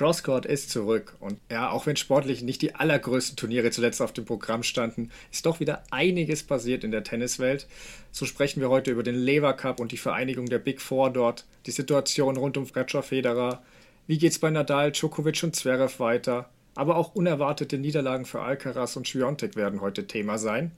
Crosscourt ist zurück und ja, auch wenn sportlich nicht die allergrößten Turniere zuletzt auf dem Programm standen, ist doch wieder einiges passiert in der Tenniswelt. So sprechen wir heute über den Lever Cup und die Vereinigung der Big Four dort, die Situation rund um Roger Federer, wie geht's bei Nadal, Djokovic und Zverev weiter, aber auch unerwartete Niederlagen für Alcaraz und Schwiontek werden heute Thema sein.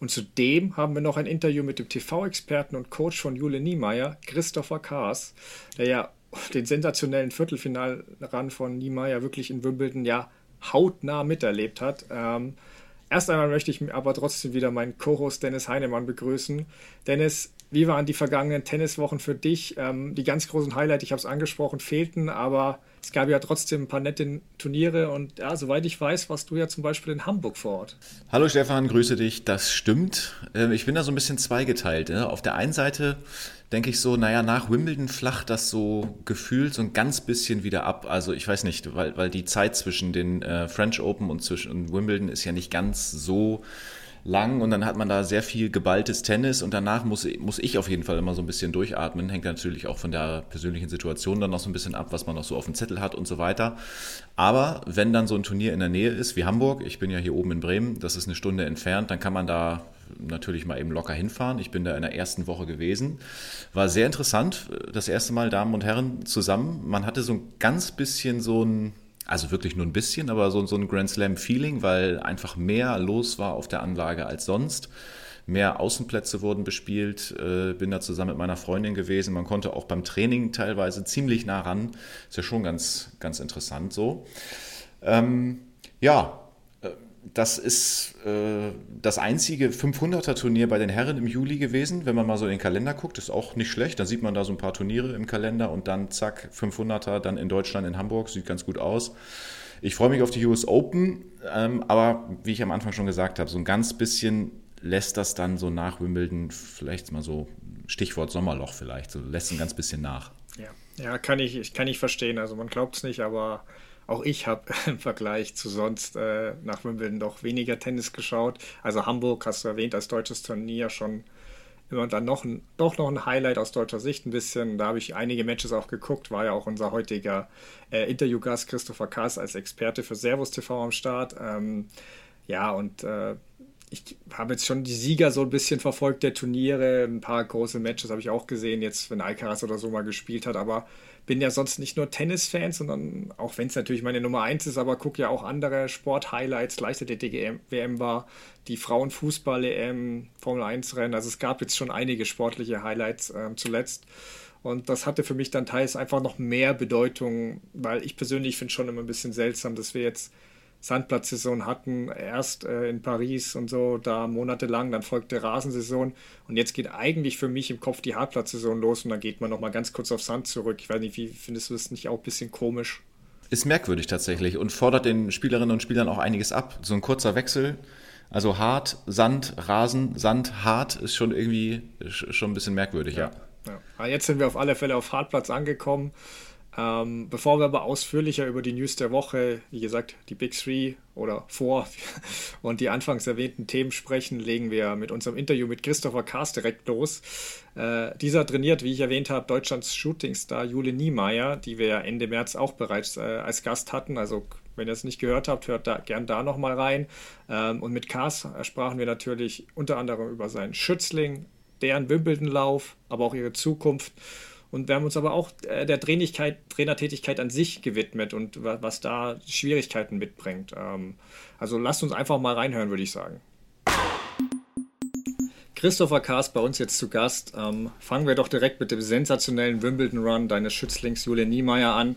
Und zudem haben wir noch ein Interview mit dem TV-Experten und Coach von Jule Niemeyer, Christopher Kaas, der ja den sensationellen Viertelfinalrun von Niemeyer wirklich in Wimbledon ja hautnah miterlebt hat. Ähm, erst einmal möchte ich aber trotzdem wieder meinen Co-Host Dennis Heinemann begrüßen. Dennis, wie waren die vergangenen Tenniswochen für dich? Ähm, die ganz großen Highlights, ich habe es angesprochen, fehlten, aber es gab ja trotzdem ein paar nette Turniere und ja, soweit ich weiß, warst du ja zum Beispiel in Hamburg vor Ort. Hallo Stefan, grüße dich. Das stimmt. Ähm, ich bin da so ein bisschen zweigeteilt. Ne? Auf der einen Seite denke ich so, naja, nach Wimbledon flacht das so gefühlt so ein ganz bisschen wieder ab. Also ich weiß nicht, weil, weil die Zeit zwischen den äh, French Open und zwischen Wimbledon ist ja nicht ganz so lang und dann hat man da sehr viel geballtes Tennis und danach muss, muss ich auf jeden Fall immer so ein bisschen durchatmen. Hängt natürlich auch von der persönlichen Situation dann noch so ein bisschen ab, was man noch so auf dem Zettel hat und so weiter. Aber wenn dann so ein Turnier in der Nähe ist, wie Hamburg, ich bin ja hier oben in Bremen, das ist eine Stunde entfernt, dann kann man da natürlich mal eben locker hinfahren. Ich bin da in der ersten Woche gewesen. War sehr interessant, das erste Mal Damen und Herren zusammen. Man hatte so ein ganz bisschen so ein, also wirklich nur ein bisschen, aber so, so ein Grand Slam-Feeling, weil einfach mehr los war auf der Anlage als sonst. Mehr Außenplätze wurden bespielt, äh, bin da zusammen mit meiner Freundin gewesen. Man konnte auch beim Training teilweise ziemlich nah ran. Ist ja schon ganz, ganz interessant so. Ähm, ja, das ist äh, das einzige 500er-Turnier bei den Herren im Juli gewesen. Wenn man mal so in den Kalender guckt, ist auch nicht schlecht. Dann sieht man da so ein paar Turniere im Kalender und dann zack, 500er, dann in Deutschland, in Hamburg. Sieht ganz gut aus. Ich freue mich auf die US Open, ähm, aber wie ich am Anfang schon gesagt habe, so ein ganz bisschen lässt das dann so nach Wimbledon, vielleicht mal so Stichwort Sommerloch vielleicht, so lässt ein ganz bisschen nach. Ja, ja kann, ich, kann ich verstehen. Also man glaubt es nicht, aber auch ich habe im Vergleich zu sonst äh, nach Wimbledon doch weniger Tennis geschaut. Also Hamburg hast du erwähnt als deutsches Turnier schon immer dann noch ein, doch noch ein Highlight aus deutscher Sicht ein bisschen. Da habe ich einige Matches auch geguckt, war ja auch unser heutiger äh, Interviewgast Christopher Kass als Experte für Servus TV am Start. Ähm, ja, und äh, ich habe jetzt schon die Sieger so ein bisschen verfolgt der Turniere. Ein paar große Matches habe ich auch gesehen, jetzt wenn Alcaraz oder so mal gespielt hat, aber bin ja sonst nicht nur Tennis-Fan, sondern auch wenn es natürlich meine Nummer eins ist, aber gucke ja auch andere Sport-Highlights. Leichtathletik-WM war die Frauenfußball-EM, Formel-1-Rennen. Also es gab jetzt schon einige sportliche Highlights äh, zuletzt. Und das hatte für mich dann teils einfach noch mehr Bedeutung, weil ich persönlich finde schon immer ein bisschen seltsam, dass wir jetzt Sandplatzsaison hatten, erst äh, in Paris und so, da monatelang, dann folgte Rasensaison und jetzt geht eigentlich für mich im Kopf die Hartplatzsaison los und dann geht man nochmal ganz kurz auf Sand zurück. Ich weiß nicht, wie findest du das nicht auch ein bisschen komisch? Ist merkwürdig tatsächlich und fordert den Spielerinnen und Spielern auch einiges ab. So ein kurzer Wechsel, also hart, Sand, Rasen, Sand, hart ist schon irgendwie schon ein bisschen merkwürdig, ja. ja. ja. Jetzt sind wir auf alle Fälle auf Hartplatz angekommen. Ähm, bevor wir aber ausführlicher über die News der Woche, wie gesagt, die Big Three oder Four und die anfangs erwähnten Themen sprechen, legen wir mit unserem Interview mit Christopher Kaas direkt los. Äh, dieser trainiert, wie ich erwähnt habe, Deutschlands Shootingstar Jule Niemeyer, die wir ja Ende März auch bereits äh, als Gast hatten. Also wenn ihr es nicht gehört habt, hört da gern da nochmal rein. Ähm, und mit Kaas sprachen wir natürlich unter anderem über seinen Schützling, deren Wimbledon-Lauf, aber auch ihre Zukunft und wir haben uns aber auch äh, der Trainertätigkeit an sich gewidmet und was da Schwierigkeiten mitbringt. Ähm, also lasst uns einfach mal reinhören, würde ich sagen. Christopher Kaas bei uns jetzt zu Gast. Ähm, fangen wir doch direkt mit dem sensationellen Wimbledon-Run deines Schützlings Julian Niemeyer an.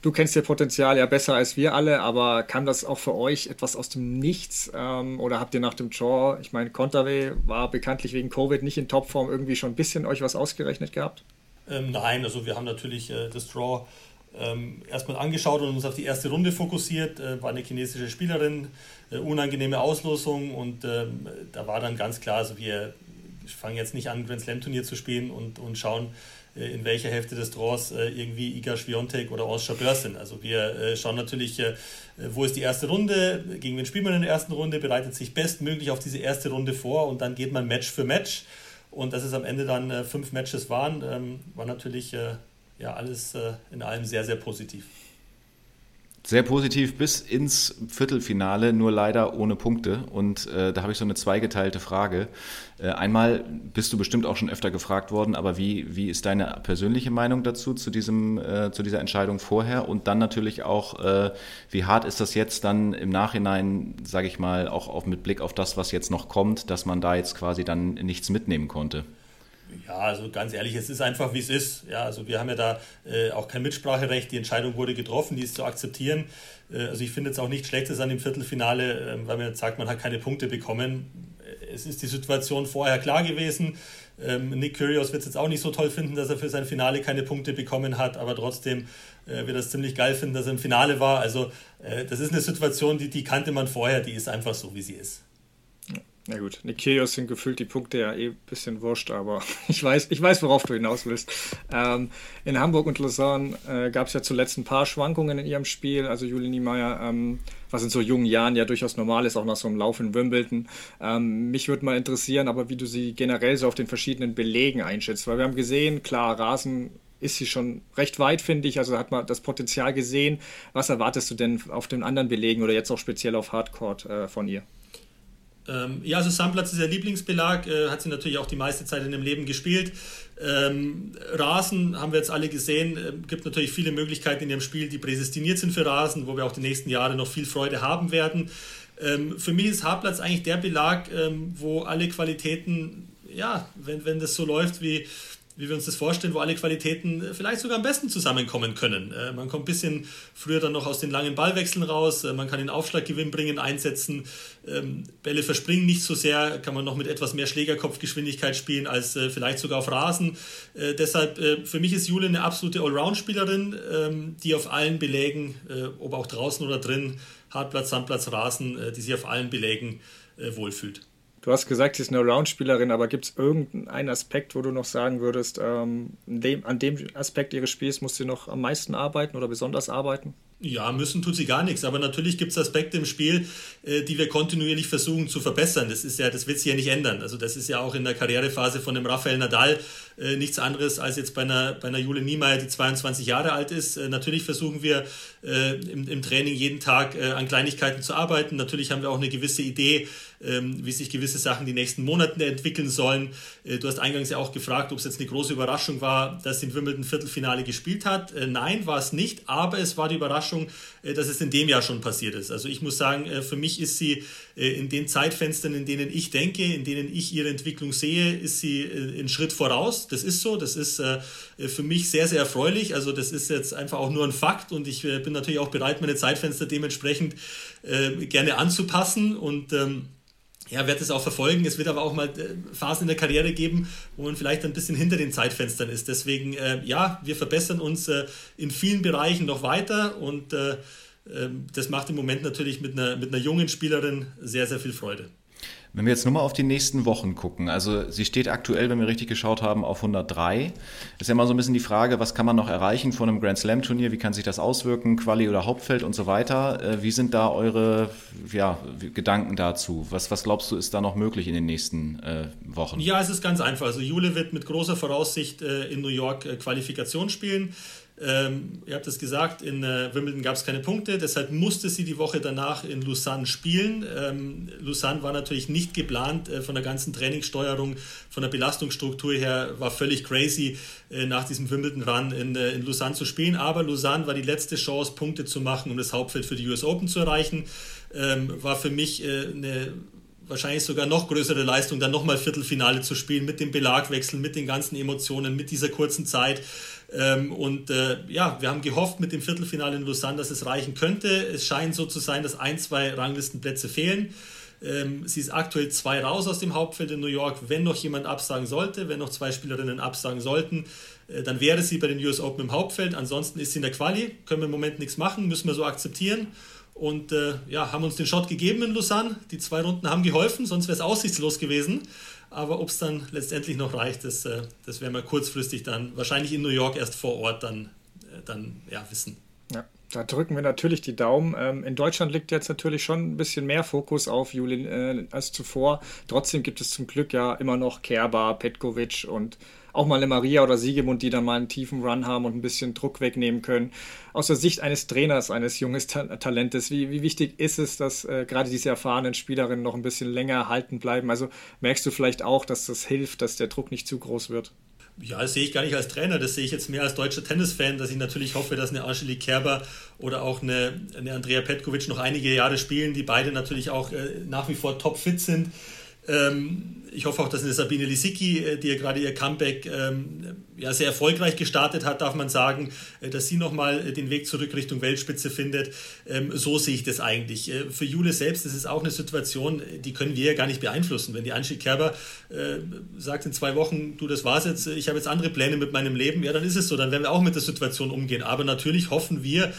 Du kennst ihr Potenzial ja besser als wir alle, aber kam das auch für euch etwas aus dem Nichts? Ähm, oder habt ihr nach dem Draw, ich meine, Conterway war bekanntlich wegen Covid nicht in Topform, irgendwie schon ein bisschen euch was ausgerechnet gehabt? Ähm, nein, also wir haben natürlich äh, das Draw ähm, erstmal angeschaut und uns auf die erste Runde fokussiert. Äh, war eine chinesische Spielerin, äh, unangenehme Auslosung und ähm, da war dann ganz klar, also wir fangen jetzt nicht an, Grand Slam Turnier zu spielen und, und schauen, äh, in welcher Hälfte des Draws äh, irgendwie Iga Schwiontek oder Ons Jabeur sind. Also wir äh, schauen natürlich, wo ist die erste Runde, gegen wen spielt man in der ersten Runde, bereitet sich bestmöglich auf diese erste Runde vor und dann geht man Match für Match. Und dass es am Ende dann äh, fünf Matches waren, ähm, war natürlich äh, ja alles äh, in allem sehr, sehr positiv. Sehr positiv bis ins Viertelfinale, nur leider ohne Punkte. Und äh, da habe ich so eine zweigeteilte Frage. Äh, einmal bist du bestimmt auch schon öfter gefragt worden, aber wie, wie ist deine persönliche Meinung dazu, zu, diesem, äh, zu dieser Entscheidung vorher? Und dann natürlich auch, äh, wie hart ist das jetzt dann im Nachhinein, sage ich mal, auch auf, mit Blick auf das, was jetzt noch kommt, dass man da jetzt quasi dann nichts mitnehmen konnte? Ja, also ganz ehrlich, es ist einfach, wie es ist. Ja, also wir haben ja da äh, auch kein Mitspracherecht. Die Entscheidung wurde getroffen, die ist zu akzeptieren. Äh, also ich finde jetzt auch nichts Schlechtes an dem Viertelfinale, äh, weil man jetzt sagt, man hat keine Punkte bekommen. Es ist die Situation vorher klar gewesen. Ähm, Nick Kyrgios wird es jetzt auch nicht so toll finden, dass er für sein Finale keine Punkte bekommen hat, aber trotzdem äh, wird er es ziemlich geil finden, dass er im Finale war. Also äh, das ist eine Situation, die, die kannte man vorher, die ist einfach so, wie sie ist. Na gut, Nikirios sind gefühlt die Punkte ja eh ein bisschen wurscht, aber ich weiß, ich weiß, worauf du hinaus willst. Ähm, in Hamburg und Lausanne äh, gab es ja zuletzt ein paar Schwankungen in ihrem Spiel. Also Julie Niemeyer, ähm, was in so jungen Jahren ja durchaus normal ist, auch nach so einem Lauf in Wimbledon. Ähm, mich würde mal interessieren, aber wie du sie generell so auf den verschiedenen Belegen einschätzt. Weil wir haben gesehen, klar, Rasen ist sie schon recht weit, finde ich. Also hat man das Potenzial gesehen. Was erwartest du denn auf den anderen Belegen oder jetzt auch speziell auf Hardcourt äh, von ihr? Ähm, ja, also Sandplatz ist ihr Lieblingsbelag, äh, hat sie natürlich auch die meiste Zeit in dem Leben gespielt. Ähm, Rasen haben wir jetzt alle gesehen, äh, gibt natürlich viele Möglichkeiten in ihrem Spiel, die prädestiniert sind für Rasen, wo wir auch die nächsten Jahre noch viel Freude haben werden. Ähm, für mich ist Hartplatz eigentlich der Belag, ähm, wo alle Qualitäten, ja, wenn, wenn das so läuft wie wie wir uns das vorstellen, wo alle Qualitäten vielleicht sogar am besten zusammenkommen können. Äh, man kommt ein bisschen früher dann noch aus den langen Ballwechseln raus, äh, man kann den Aufschlaggewinn bringen, einsetzen, ähm, Bälle verspringen nicht so sehr, kann man noch mit etwas mehr Schlägerkopfgeschwindigkeit spielen als äh, vielleicht sogar auf Rasen. deshalb, für mich ist Jule eine absolute Allround-Spielerin, ähm, die auf allen Belägen, ob auch draußen oder drin, Hartplatz, Sandplatz, Rasen, die sich auf allen Belägen wohlfühlt. Du hast gesagt, sie ist eine Roundspielerin, aber gibt es irgendeinen Aspekt, wo du noch sagen würdest, ähm, dem, an dem Aspekt ihres Spiels muss sie noch am meisten arbeiten oder besonders arbeiten? Ja, müssen tut sie gar nichts, aber natürlich gibt es Aspekte im Spiel, äh, die wir kontinuierlich versuchen zu verbessern. Das ist ja, das wird sich ja nicht ändern. Also das ist ja auch in der Karrierephase von dem Rafael Nadal äh, nichts anderes als jetzt bei einer, bei einer Jule Niemeyer, die 22 Jahre alt ist. Äh, natürlich versuchen wir äh, im, im Training jeden Tag äh, an Kleinigkeiten zu arbeiten. Natürlich haben wir auch eine gewisse Idee, wie sich gewisse Sachen die nächsten Monate entwickeln sollen. Äh, du hast eingangs ja auch gefragt, ob es jetzt eine große Überraschung war, dass in Wimbledon Viertelfinale gespielt hat. nein, war es nicht, aber es war die Überraschung, äh, dass es in dem Jahr schon passiert ist. Also ich muss sagen, äh, für mich ist sie äh, in den Zeitfenstern, in denen ich denke, in denen ich ihre Entwicklung sehe, ist sie einen Schritt voraus. Das ist so, das ist für mich sehr, sehr erfreulich. Also das ist jetzt einfach auch nur ein Fakt und ich bin natürlich auch bereit, meine Zeitfenster dementsprechend gerne anzupassen und ähm, ja, werde es auch verfolgen. Es wird aber auch mal Phasen in der Karriere geben, wo man vielleicht ein bisschen hinter den Zeitfenstern ist. Deswegen, äh, ja, wir verbessern uns äh, in vielen Bereichen noch weiter und äh, ähm, das macht im Moment natürlich mit einer, mit einer jungen Spielerin sehr, sehr viel Freude. Wenn wir jetzt nur mal auf die nächsten Wochen gucken, also sie steht aktuell, wenn wir richtig geschaut haben, auf 103. Ist ja mal so ein bisschen die Frage, was kann man noch erreichen von einem Grand Slam Turnier? Wie kann sich das auswirken? Quali oder Hauptfeld und so weiter. Äh, wie sind da eure ja, Gedanken dazu? Was, was glaubst du, ist da noch möglich in den nächsten äh, Wochen? Ja, es ist ganz einfach. Also Jule wird mit großer Voraussicht äh, in New York äh, Qualifikation spielen. Ähm, ihr habt es gesagt, in äh, Wimbledon gab es keine Punkte, deshalb musste sie die Woche danach in Lausanne spielen. Ähm, Lausanne war natürlich nicht geplant äh, von der ganzen Trainingssteuerung, von der Belastungsstruktur her, war völlig crazy, äh, nach diesem Wimbledon-Run in, äh, in Lausanne zu spielen. Aber Lausanne war die letzte Chance, Punkte zu machen, um das Hauptfeld für die US Open zu erreichen. Ähm, war für mich äh, eine wahrscheinlich sogar noch größere Leistung, dann nochmal Viertelfinale zu spielen mit dem Belagwechsel, mit den ganzen Emotionen, mit dieser kurzen Zeit. Ähm, und äh, ja, wir haben gehofft mit dem Viertelfinale in Lausanne, dass es reichen könnte. Es scheint so zu sein, dass ein, zwei Ranglistenplätze fehlen. Ähm, sie ist aktuell zwei raus aus dem Hauptfeld in New York. Wenn noch jemand absagen sollte, wenn noch zwei Spielerinnen absagen sollten, äh, dann wäre sie bei den US Open im Hauptfeld. Ansonsten ist sie in der Quali. Können wir im Moment nichts machen, müssen wir so akzeptieren. Und äh, ja, haben uns den Shot gegeben in Lausanne. Die zwei Runden haben geholfen, sonst wäre es aussichtslos gewesen. Aber ob es dann letztendlich noch reicht, das, äh, das werden wir kurzfristig dann wahrscheinlich in New York erst vor Ort dann, äh, dann ja, wissen. Ja, da drücken wir natürlich die Daumen. Ähm, in Deutschland liegt jetzt natürlich schon ein bisschen mehr Fokus auf Julin äh, als zuvor. Trotzdem gibt es zum Glück ja immer noch Kerber, Petkovic und auch mal eine Maria oder Siegemund, die dann mal einen tiefen Run haben und ein bisschen Druck wegnehmen können. Aus der Sicht eines Trainers, eines jungen Talentes, wie, wie wichtig ist es, dass äh, gerade diese erfahrenen Spielerinnen noch ein bisschen länger erhalten bleiben? Also merkst du vielleicht auch, dass das hilft, dass der Druck nicht zu groß wird? Ja, das sehe ich gar nicht als Trainer, das sehe ich jetzt mehr als deutscher Tennisfan, dass ich natürlich hoffe, dass eine Angelique Kerber oder auch eine, eine Andrea Petkovic noch einige Jahre spielen, die beide natürlich auch äh, nach wie vor topfit sind. Ähm, ich hoffe auch, dass eine Sabine Lisicki, äh, die ja gerade ihr Comeback ähm, ja, sehr erfolgreich gestartet hat, darf man sagen, äh, dass sie nochmal äh, den Weg zurück Richtung Weltspitze findet. Ähm, so sehe ich das eigentlich. Für Jule selbst ist es auch eine Situation, die können wir ja gar nicht beeinflussen. Wenn die Angie Kerber sagt in zwei Wochen, du, das war's jetzt, ich habe jetzt andere Pläne mit meinem Leben, ja, dann ist es so, dann werden wir auch mit der Situation umgehen. Aber natürlich hoffen wir,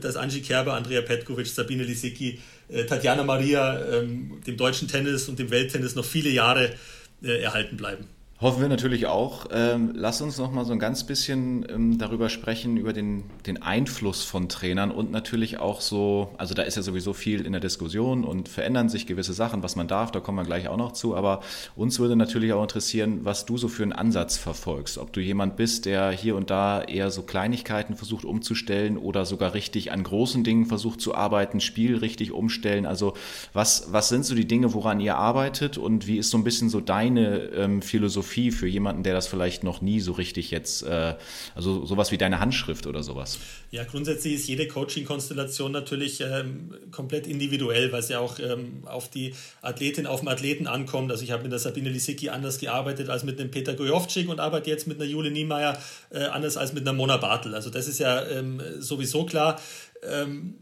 dass Angie Kerber, Andrea Petkovic, Sabine Lisicki, Tatjana Maria, ähm, dem deutschen Tennis und dem Welttennis noch viele Jahre äh, erhalten bleiben. Hoffen wir natürlich auch. Ähm, lass uns noch mal so ein ganz bisschen ähm, darüber sprechen, über den, den Einfluss von Trainern und natürlich auch so, also da ist ja sowieso viel in der Diskussion und verändern sich gewisse Sachen, was man darf, da kommen wir gleich auch noch zu, aber uns würde natürlich auch interessieren, was du so für einen Ansatz verfolgst. Ob du jemand bist, der hier und da eher so Kleinigkeiten versucht umzustellen oder sogar richtig an großen Dingen versucht zu arbeiten, Spiel richtig umstellen. Also was, was sind so die Dinge, woran ihr arbeitet und wie ist so ein bisschen so deine ähm, Philosophie? Philosophie für jemanden, der das vielleicht noch nie so richtig jetzt, äh, also sowas wie deine Handschrift oder sowas? Ja, grundsätzlich ist jede Coaching-Konstellation natürlich ähm, komplett individuell, weil es ja auch ähm, auf die Athletin, auf den Athleten ankommt. Also ich habe mit der Sabine Lisicki anders gearbeitet als mit einem Peter Gojovcik und arbeite jetzt mit einer Jule Niemeyer äh, anders als mit einer Mona Bartel. Also das ist ja ähm, sowieso klar ähm,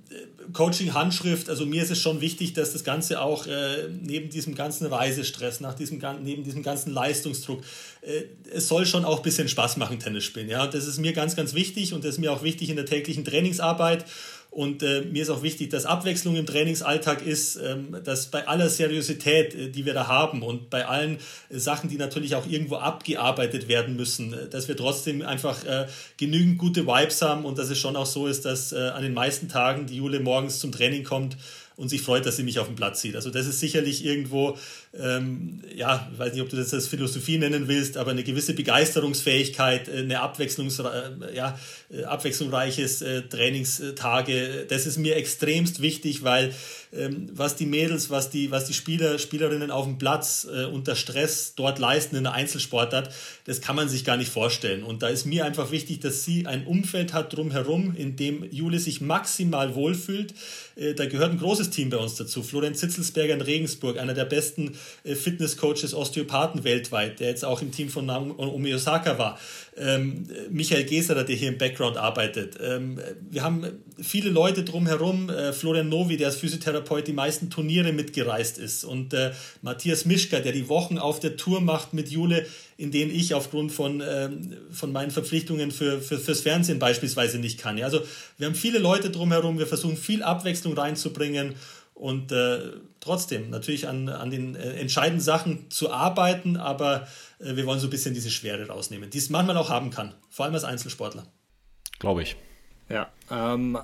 Coaching-Handschrift, also mir ist es schon wichtig, dass das Ganze auch äh, neben diesem ganzen Reisestress, nach diesem, neben diesem ganzen Leistungsdruck, äh, es soll schon auch ein bisschen Spaß machen, Tennis spielen. Ja? das ist mir ganz, ganz wichtig und das ist mir auch wichtig in der täglichen Trainingsarbeit. Und äh, mir ist auch wichtig, dass Abwechslung im Trainingsalltag ist, ähm, dass bei aller Seriosität, äh, die wir da haben und bei allen äh, Sachen, die natürlich auch irgendwo abgearbeitet werden müssen, äh, dass wir trotzdem einfach äh, genügend gute Vibes haben und dass es schon auch so ist, dass äh, an den meisten Tagen die Jule morgens zum Training kommt und sich freut, dass sie mich auf dem Platz sieht. Also das ist sicherlich irgendwo, ähm, ja, ich weiß nicht, ob du das als Philosophie nennen willst, aber eine gewisse Begeisterungsfähigkeit, äh, eine Abwechslungs, äh, ja, äh, abwechslungsreiches Trainingstage, das ist mir extremst wichtig, weil ähm, was die Mädels, was die, was die Spieler, Spielerinnen auf dem Platz äh, unter Stress dort leisten in der Einzelsportart, das kann man sich gar nicht vorstellen. Und da ist mir einfach wichtig, dass sie ein Umfeld hat drumherum, in dem Jule sich maximal wohlfühlt. Äh, da gehört ein großes Team bei uns dazu. Florian Zitzelsberger in Regensburg, einer der besten Fitnesscoaches, Osteopathen weltweit, der jetzt auch im Team von Naomi Osaka war. Ähm, Michael Geserer, der hier im Background arbeitet. Ähm, wir haben viele Leute drumherum. Äh, Florian Novi, der als Physiotherapeut die meisten Turniere mitgereist ist. Und äh, Matthias Mischka, der die Wochen auf der Tour macht mit Jule, in denen ich aufgrund von, ähm, von meinen Verpflichtungen für, für, fürs Fernsehen beispielsweise nicht kann. Ja, also wir haben viele Leute drumherum. Wir versuchen viel Abwechslung reinzubringen. Und äh, trotzdem natürlich an, an den äh, entscheidenden Sachen zu arbeiten, aber äh, wir wollen so ein bisschen diese Schwere rausnehmen, die es manchmal auch haben kann, vor allem als Einzelsportler. Glaube ich. Ja, ähm,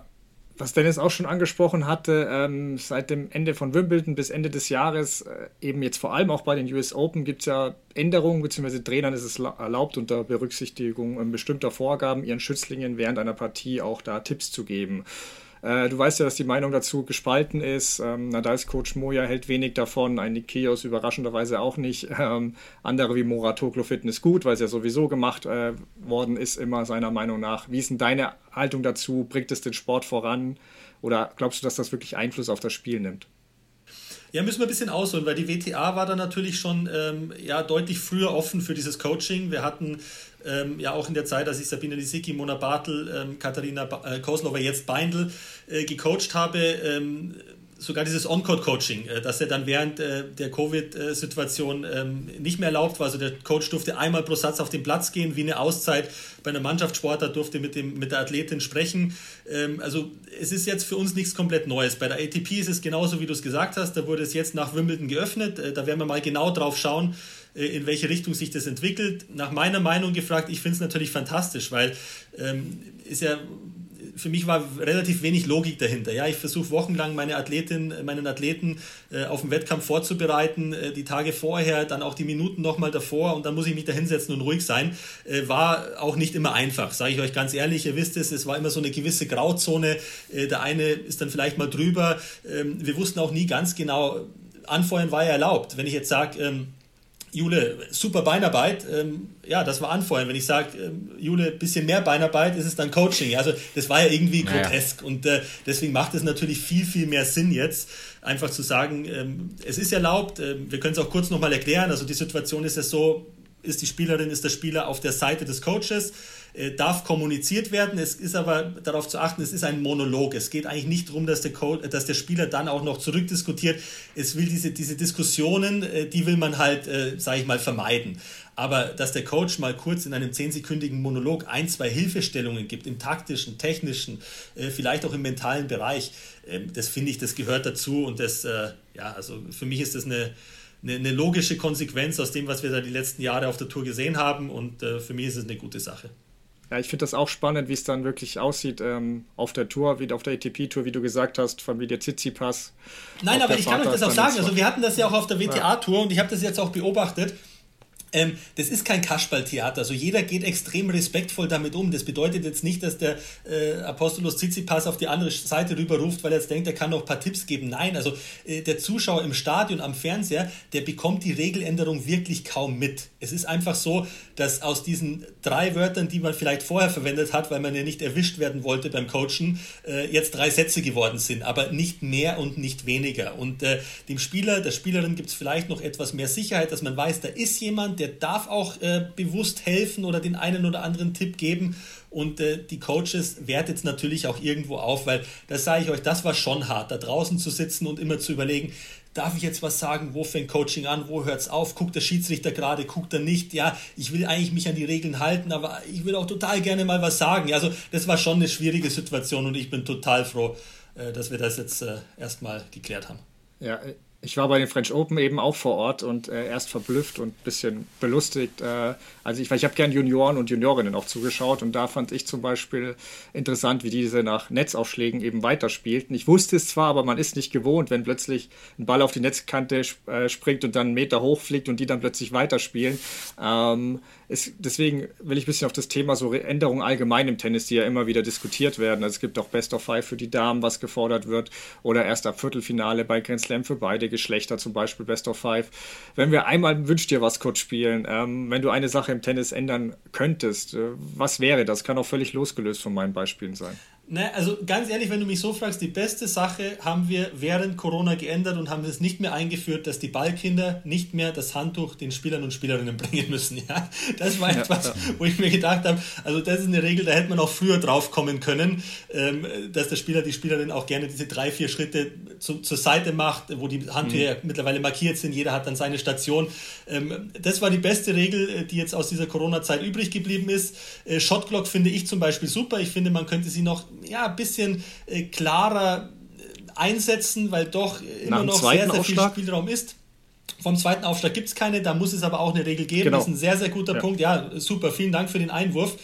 was Dennis auch schon angesprochen hatte, ähm, seit dem Ende von Wimbledon bis Ende des Jahres, äh, eben jetzt vor allem auch bei den US Open, gibt es ja Änderungen, beziehungsweise Trainern ist es erlaubt, unter Berücksichtigung ähm, bestimmter Vorgaben ihren Schützlingen während einer Partie auch da Tipps zu geben. Äh, du weißt ja, dass die Meinung dazu gespalten ist. Ähm, Nadals Coach Moja hält wenig davon, ein Nikeos überraschenderweise auch nicht. Ähm, andere wie Moratoglu finden es gut, weil es ja sowieso gemacht äh, worden ist, immer seiner Meinung nach. Wie ist denn deine Haltung dazu? Bringt es den Sport voran? Oder glaubst du, dass das wirklich Einfluss auf das Spiel nimmt? Ja, müssen wir ein bisschen ausholen, weil die WTA war da natürlich schon ähm, ja, deutlich früher offen für dieses Coaching. Wir hatten ähm, ja auch in der Zeit, als ich Sabine Lisicki, Mona Bartel, ähm, Katharina ba äh, Koslova, jetzt Beindl äh, gecoacht habe, ähm, sogar dieses On-Court-Coaching, äh, dass er dann während äh, der Covid-Situation ähm, nicht mehr erlaubt war. Also der Coach durfte einmal pro Satz auf den Platz gehen, wie eine Auszeit. Bei einer Mannschaftssportler durfte mit, dem, mit der Athletin sprechen. Ähm, also es ist jetzt für uns nichts komplett Neues. Bei der ATP ist es genauso, wie du es gesagt hast. Da wurde es jetzt nach Wimbledon geöffnet. Äh, da werden wir mal genau drauf schauen, in welche Richtung sich das entwickelt. Nach meiner Meinung gefragt, ich finde es natürlich fantastisch, weil ähm, ist ja für mich war relativ wenig Logik dahinter. Ja, ich versuche wochenlang meine Athletin, meinen Athleten äh, auf den Wettkampf vorzubereiten, äh, die Tage vorher, dann auch die Minuten nochmal davor und dann muss ich mich da hinsetzen und ruhig sein. Äh, war auch nicht immer einfach, sage ich euch ganz ehrlich. Ihr wisst es, es war immer so eine gewisse Grauzone. Äh, der eine ist dann vielleicht mal drüber. Ähm, wir wussten auch nie ganz genau, anfeuern war ja erlaubt. Wenn ich jetzt sage, ähm, Jule, super Beinarbeit. Ähm, ja, das war anfeuern. Wenn ich sage, ähm, Jule, bisschen mehr Beinarbeit, ist es dann Coaching. Also das war ja irgendwie naja. grotesk. Und äh, deswegen macht es natürlich viel, viel mehr Sinn jetzt, einfach zu sagen, ähm, es ist erlaubt. Ähm, wir können es auch kurz nochmal erklären. Also die Situation ist ja so, ist die Spielerin, ist der Spieler auf der Seite des Coaches äh, darf kommuniziert werden. Es ist aber darauf zu achten, es ist ein Monolog. Es geht eigentlich nicht darum, dass der, Code, dass der Spieler dann auch noch zurückdiskutiert. Es will diese, diese Diskussionen, äh, die will man halt, äh, sage ich mal, vermeiden. Aber dass der Coach mal kurz in einem zehnsekündigen Monolog ein, zwei Hilfestellungen gibt, im taktischen, technischen, äh, vielleicht auch im mentalen Bereich, ähm, das finde ich, das gehört dazu. Und das, äh, ja, also für mich ist das eine, eine, eine, logische Konsequenz aus dem, was wir da die letzten Jahre auf der Tour gesehen haben. Und äh, für mich ist es eine gute Sache. Ja, ich finde das auch spannend, wie es dann wirklich aussieht ähm, auf der Tour, wie auf der ATP-Tour, wie du gesagt hast, Familie Tsitsipas. Nein, aber ich kann euch das auch sagen. Also wir hatten das ja auch auf der WTA-Tour und ich habe das jetzt auch beobachtet. Ähm, das ist kein Kasperltheater. Also jeder geht extrem respektvoll damit um. Das bedeutet jetzt nicht, dass der äh, Apostolos Tsitsipas auf die andere Seite rüberruft, weil er jetzt denkt, er kann noch ein paar Tipps geben. Nein, also äh, der Zuschauer im Stadion am Fernseher, der bekommt die Regeländerung wirklich kaum mit. Es ist einfach so, dass aus diesen drei Wörtern, die man vielleicht vorher verwendet hat, weil man ja nicht erwischt werden wollte beim Coachen, äh, jetzt drei Sätze geworden sind, aber nicht mehr und nicht weniger. Und äh, dem Spieler, der Spielerin gibt es vielleicht noch etwas mehr Sicherheit, dass man weiß, da ist jemand, der darf auch äh, bewusst helfen oder den einen oder anderen Tipp geben. Und äh, die Coaches wertet es natürlich auch irgendwo auf, weil das sage ich euch, das war schon hart, da draußen zu sitzen und immer zu überlegen, darf ich jetzt was sagen, wo fängt Coaching an, wo hört es auf, guckt der Schiedsrichter gerade, guckt er nicht, ja, ich will eigentlich mich an die Regeln halten, aber ich will auch total gerne mal was sagen. Also das war schon eine schwierige Situation und ich bin total froh, äh, dass wir das jetzt äh, erstmal geklärt haben. Ja, ich war bei den French Open eben auch vor Ort und äh, erst verblüfft und ein bisschen belustigt. Äh, also ich, ich habe gern Junioren und Juniorinnen auch zugeschaut und da fand ich zum Beispiel interessant, wie diese nach Netzaufschlägen eben weiterspielten. Ich wusste es zwar, aber man ist nicht gewohnt, wenn plötzlich ein Ball auf die Netzkante äh, springt und dann einen Meter hochfliegt und die dann plötzlich weiterspielen. Ähm, es, deswegen will ich ein bisschen auf das Thema so Änderungen allgemein im Tennis, die ja immer wieder diskutiert werden. Also es gibt auch Best of Five für die Damen, was gefordert wird, oder erst ab Viertelfinale bei Grand Slam für beide Geschlechter, zum Beispiel Best of Five. Wenn wir einmal Wünsch dir was kurz spielen, ähm, wenn du eine Sache im Tennis ändern könntest, äh, was wäre das? Kann auch völlig losgelöst von meinen Beispielen sein. Ne, also ganz ehrlich, wenn du mich so fragst, die beste Sache haben wir während Corona geändert und haben es nicht mehr eingeführt, dass die Ballkinder nicht mehr das Handtuch den Spielern und Spielerinnen bringen müssen. Ja, das war etwas, ja, ja. wo ich mir gedacht habe, also das ist eine Regel, da hätte man auch früher drauf kommen können, ähm, dass der Spieler, die Spielerin auch gerne diese drei, vier Schritte zu, zur Seite macht, wo die Handtücher mhm. mittlerweile markiert sind, jeder hat dann seine Station. Ähm, das war die beste Regel, äh, die jetzt aus dieser Corona-Zeit übrig geblieben ist. Äh, Shotclock finde ich zum Beispiel super. Ich finde, man könnte sie noch ja, ein bisschen äh, klarer äh, einsetzen, weil doch immer noch sehr, sehr viel Spielraum ist. Vom zweiten Aufschlag gibt es keine, da muss es aber auch eine Regel geben. Genau. Das ist ein sehr, sehr guter ja. Punkt. Ja, super, vielen Dank für den Einwurf.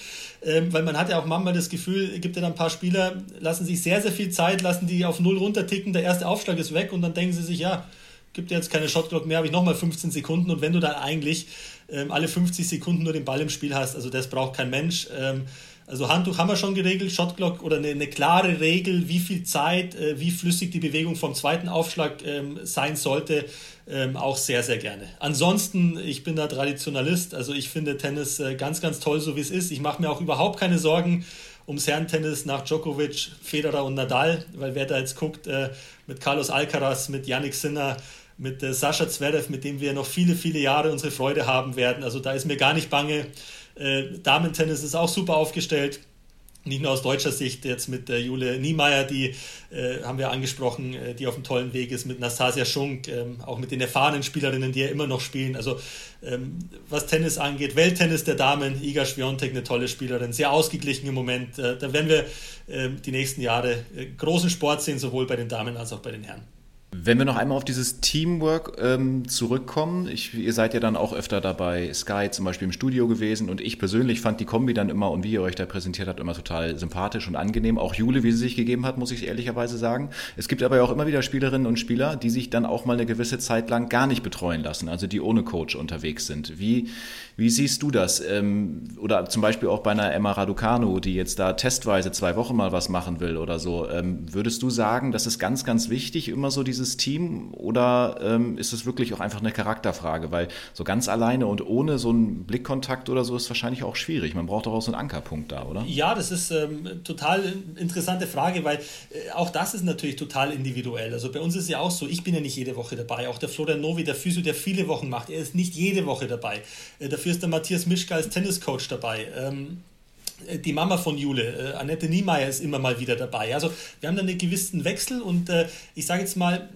Ähm, weil man hat ja auch manchmal das Gefühl, gibt ja dann ein paar Spieler, lassen sich sehr, sehr viel Zeit, lassen die auf Null runterticken, der erste Aufschlag ist weg und dann denken sie sich, ja, gibt jetzt keine Shotclock mehr, habe ich nochmal 15 Sekunden und wenn du dann eigentlich ähm, alle 50 Sekunden nur den Ball im Spiel hast, also das braucht kein Mensch. Ähm, also Handtuch haben wir schon geregelt, Shotglock oder eine, eine klare Regel, wie viel Zeit, äh, wie flüssig die Bewegung vom zweiten Aufschlag ähm, sein sollte, ähm, auch sehr, sehr gerne. Ansonsten, ich bin da Traditionalist, also ich finde Tennis äh, ganz, ganz toll, so wie es ist. Ich mache mir auch überhaupt keine Sorgen ums Herrentennis nach Djokovic, Federer und Nadal, weil wer da jetzt guckt, äh, mit Carlos Alcaraz, mit Yannick Sinner, mit äh, Sascha Zverev, mit dem wir noch viele, viele Jahre unsere Freude haben werden. Also da ist mir gar nicht bange. Äh, Damen-Tennis ist auch super aufgestellt. Nicht nur aus deutscher Sicht, jetzt mit äh, Jule Niemeyer, die äh, haben wir angesprochen, äh, die auf einem tollen Weg ist, mit Nastasia Schunk, ähm, auch mit den erfahrenen Spielerinnen, die ja immer noch spielen. Also ähm, was Tennis angeht, Welttennis der Damen, Iga Schwiontek, eine tolle Spielerin, sehr ausgeglichen im Moment. Äh, da werden wir ähm, die nächsten Jahre großen Sport sehen, sowohl bei den Damen als auch bei den Herren. Wenn wir noch einmal auf dieses Teamwork ähm, zurückkommen, ich, ihr seid ja dann auch öfter dabei, Sky zum Beispiel im Studio gewesen und ich persönlich fand die Kombi dann immer und wie ihr euch da präsentiert habt, immer total sympathisch und angenehm. Auch Jule, wie sie sich gegeben hat, muss ich ehrlicherweise sagen. Es gibt aber auch immer wieder Spielerinnen und Spieler, die sich dann auch mal eine gewisse Zeit lang gar nicht betreuen lassen, also die ohne Coach unterwegs sind. Wie, wie siehst du das? Ähm, oder zum Beispiel auch bei einer Emma Raducanu, die jetzt da testweise zwei Wochen mal was machen will oder so. Ähm, würdest du sagen, das ist ganz, ganz wichtig, immer so dieses Team? Oder ähm, ist es wirklich auch einfach eine Charakterfrage? Weil so ganz alleine und ohne so einen Blickkontakt oder so ist wahrscheinlich auch schwierig. Man braucht doch auch so einen Ankerpunkt da, oder? Ja, das ist ähm, total interessante Frage, weil äh, auch das ist natürlich total individuell. Also bei uns ist ja auch so, ich bin ja nicht jede Woche dabei. Auch der Florian Novi, der Physio, der viele Wochen macht, er ist nicht jede Woche dabei. Äh, der Dafür ist der Matthias Mischka als Tenniscoach dabei. Ähm, die Mama von Jule, äh, Annette Niemeyer, ist immer mal wieder dabei. Also wir haben da einen gewissen Wechsel und äh, ich sage jetzt mal,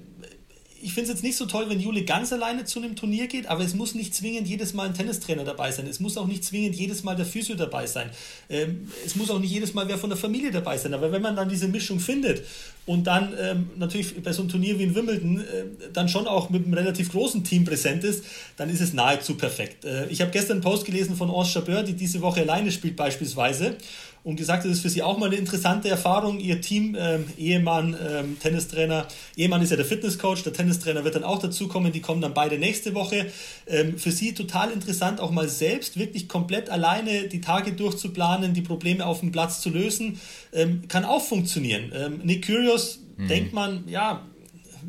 ich finde es jetzt nicht so toll, wenn Jule ganz alleine zu einem Turnier geht, aber es muss nicht zwingend jedes Mal ein Tennistrainer dabei sein. Es muss auch nicht zwingend jedes Mal der Physio dabei sein. Ähm, es muss auch nicht jedes Mal wer von der Familie dabei sein. Aber wenn man dann diese Mischung findet und dann ähm, natürlich bei so einem Turnier wie in Wimbledon äh, dann schon auch mit einem relativ großen Team präsent ist, dann ist es nahezu perfekt. Äh, ich habe gestern einen Post gelesen von Anse Chabeur, die diese Woche alleine spielt beispielsweise und gesagt, das ist für sie auch mal eine interessante Erfahrung. Ihr Team, ähm, Ehemann, ähm, Tennistrainer, Ehemann ist ja der Fitnesscoach, der Tennistrainer wird dann auch dazukommen, die kommen dann beide nächste Woche. Ähm, für sie total interessant, auch mal selbst wirklich komplett alleine die Tage durchzuplanen, die Probleme auf dem Platz zu lösen, ähm, kann auch funktionieren. Ähm, Nick Curios, mhm. denkt man, ja,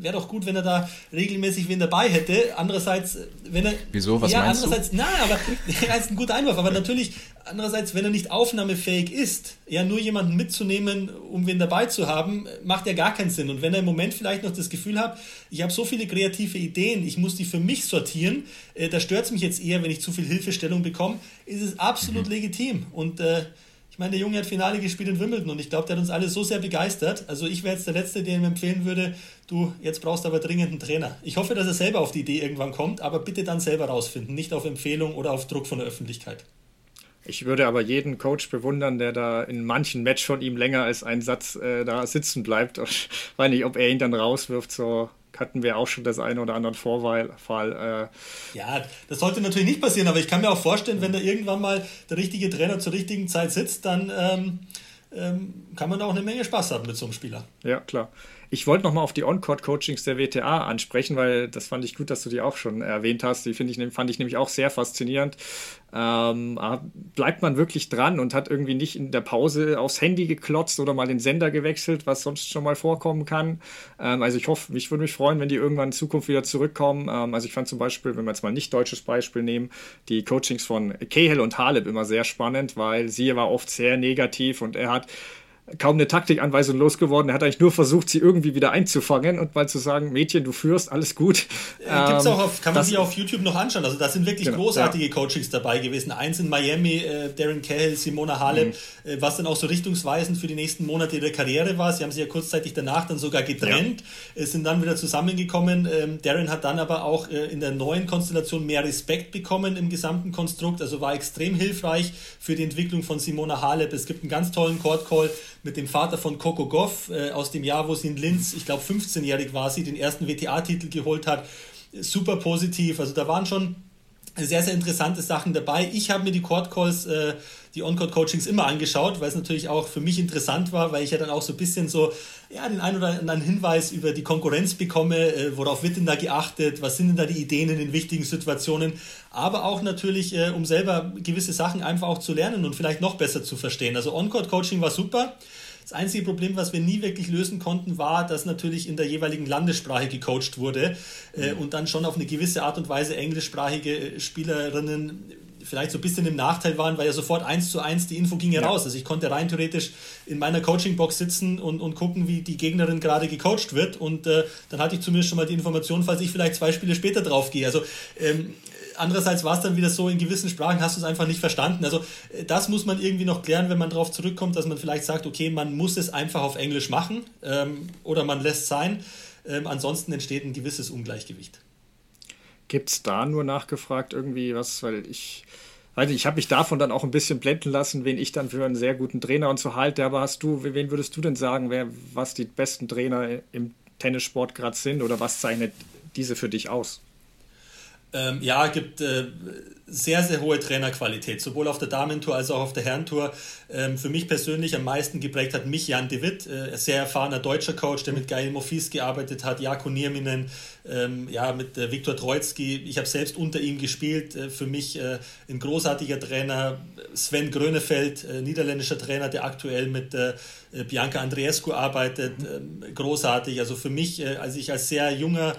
wäre doch gut, wenn er da regelmäßig wen dabei hätte. Andererseits, wenn er. Wieso? Was ja, meinst andererseits, du? Nein, aber er ist ein guter Einwurf. Aber natürlich, andererseits, wenn er nicht aufnahmefähig ist, ja nur jemanden mitzunehmen, um wen dabei zu haben, macht ja gar keinen Sinn. Und wenn er im Moment vielleicht noch das Gefühl hat, ich habe so viele kreative Ideen, ich muss die für mich sortieren, äh, da stört es mich jetzt eher, wenn ich zu viel Hilfestellung bekomme, ist es absolut mhm. legitim. Und äh, meine, der Junge hat Finale gespielt in Wimbledon und ich glaube, der hat uns alle so sehr begeistert. Also ich wäre jetzt der Letzte, der ihm empfehlen würde, du, jetzt brauchst aber dringend einen Trainer. Ich hoffe, dass er selber auf die Idee irgendwann kommt, aber bitte dann selber rausfinden, nicht auf Empfehlung oder auf Druck von der Öffentlichkeit. Ich würde aber jeden Coach bewundern, der da in manchen Match von ihm länger als einen Satz äh, da sitzen bleibt. Ich weiß nicht, ob er ihn dann rauswirft, so hatten wir auch schon das eine oder andere Vorfall. Äh ja, das sollte natürlich nicht passieren, aber ich kann mir auch vorstellen, wenn da irgendwann mal der richtige Trainer zur richtigen Zeit sitzt, dann ähm, ähm, kann man da auch eine Menge Spaß haben mit so einem Spieler. Ja, klar. Ich wollte nochmal auf die On-Court-Coachings der WTA ansprechen, weil das fand ich gut, dass du die auch schon erwähnt hast. Die ich, fand ich nämlich auch sehr faszinierend. Ähm, bleibt man wirklich dran und hat irgendwie nicht in der Pause aufs Handy geklotzt oder mal den Sender gewechselt, was sonst schon mal vorkommen kann. Ähm, also ich hoffe, ich würde mich freuen, wenn die irgendwann in Zukunft wieder zurückkommen. Ähm, also ich fand zum Beispiel, wenn wir jetzt mal nicht deutsches Beispiel nehmen, die Coachings von Cahill und Haleb immer sehr spannend, weil sie war oft sehr negativ und er hat kaum eine Taktikanweisung losgeworden. Er hat eigentlich nur versucht, sie irgendwie wieder einzufangen und mal zu sagen, Mädchen, du führst, alles gut. Äh, gibt's auch auf, kann man sich auf YouTube noch anschauen. Also da sind wirklich genau, großartige ja. Coachings dabei gewesen. Eins in Miami, äh, Darren Cahill, Simona Halep, mhm. äh, was dann auch so richtungsweisend für die nächsten Monate ihrer Karriere war. Sie haben sich ja kurzzeitig danach dann sogar getrennt, ja. sind dann wieder zusammengekommen. Ähm, Darren hat dann aber auch äh, in der neuen Konstellation mehr Respekt bekommen im gesamten Konstrukt, also war extrem hilfreich für die Entwicklung von Simona Halep. Es gibt einen ganz tollen Court Call mit dem Vater von Coco Goff äh, aus dem Jahr, wo sie in Linz, ich glaube 15-jährig war sie, den ersten WTA-Titel geholt hat. Super positiv. Also da waren schon sehr, sehr interessante Sachen dabei. Ich habe mir die Court Calls, äh, die On-Court-Coachings immer angeschaut, weil es natürlich auch für mich interessant war, weil ich ja dann auch so ein bisschen so ja, den einen oder anderen Hinweis über die Konkurrenz bekomme, äh, worauf wird denn da geachtet, was sind denn da die Ideen in den wichtigen Situationen, aber auch natürlich, äh, um selber gewisse Sachen einfach auch zu lernen und vielleicht noch besser zu verstehen. Also On-Court-Coaching war super. Das einzige Problem, was wir nie wirklich lösen konnten, war, dass natürlich in der jeweiligen Landessprache gecoacht wurde äh, und dann schon auf eine gewisse Art und Weise englischsprachige äh, Spielerinnen vielleicht so ein bisschen im Nachteil waren, weil ja sofort eins zu eins die Info ging ja, raus. Also ich konnte rein theoretisch in meiner Coaching-Box sitzen und, und gucken, wie die Gegnerin gerade gecoacht wird und äh, dann hatte ich zumindest schon mal die Information, falls ich vielleicht zwei Spiele später drauf gehe. Also ähm, andererseits war es dann wieder so, in gewissen Sprachen hast du es einfach nicht verstanden. Also äh, das muss man irgendwie noch klären, wenn man darauf zurückkommt, dass man vielleicht sagt, okay, man muss es einfach auf Englisch machen ähm, oder man lässt sein. Ähm, ansonsten entsteht ein gewisses Ungleichgewicht. Gibt es da nur nachgefragt irgendwie was, weil ich, also ich habe mich davon dann auch ein bisschen blenden lassen, wen ich dann für einen sehr guten Trainer und so halte. Aber hast du, wen würdest du denn sagen, wer was die besten Trainer im Tennissport gerade sind oder was zeichnet diese für dich aus? Ähm, ja, gibt äh, sehr, sehr hohe Trainerqualität, sowohl auf der Damentour als auch auf der Herrentour. Ähm, für mich persönlich am meisten geprägt hat mich Jan de Witt, äh, sehr erfahrener deutscher Coach, der mit Gael Mofis gearbeitet hat, Jako Nierminen, ähm, ja, mit äh, Viktor Troitsky. Ich habe selbst unter ihm gespielt. Äh, für mich äh, ein großartiger Trainer. Sven Grönefeld, äh, niederländischer Trainer, der aktuell mit Bianca Andreescu arbeitet. Ähm, großartig. Also für mich, als ich als sehr junger äh,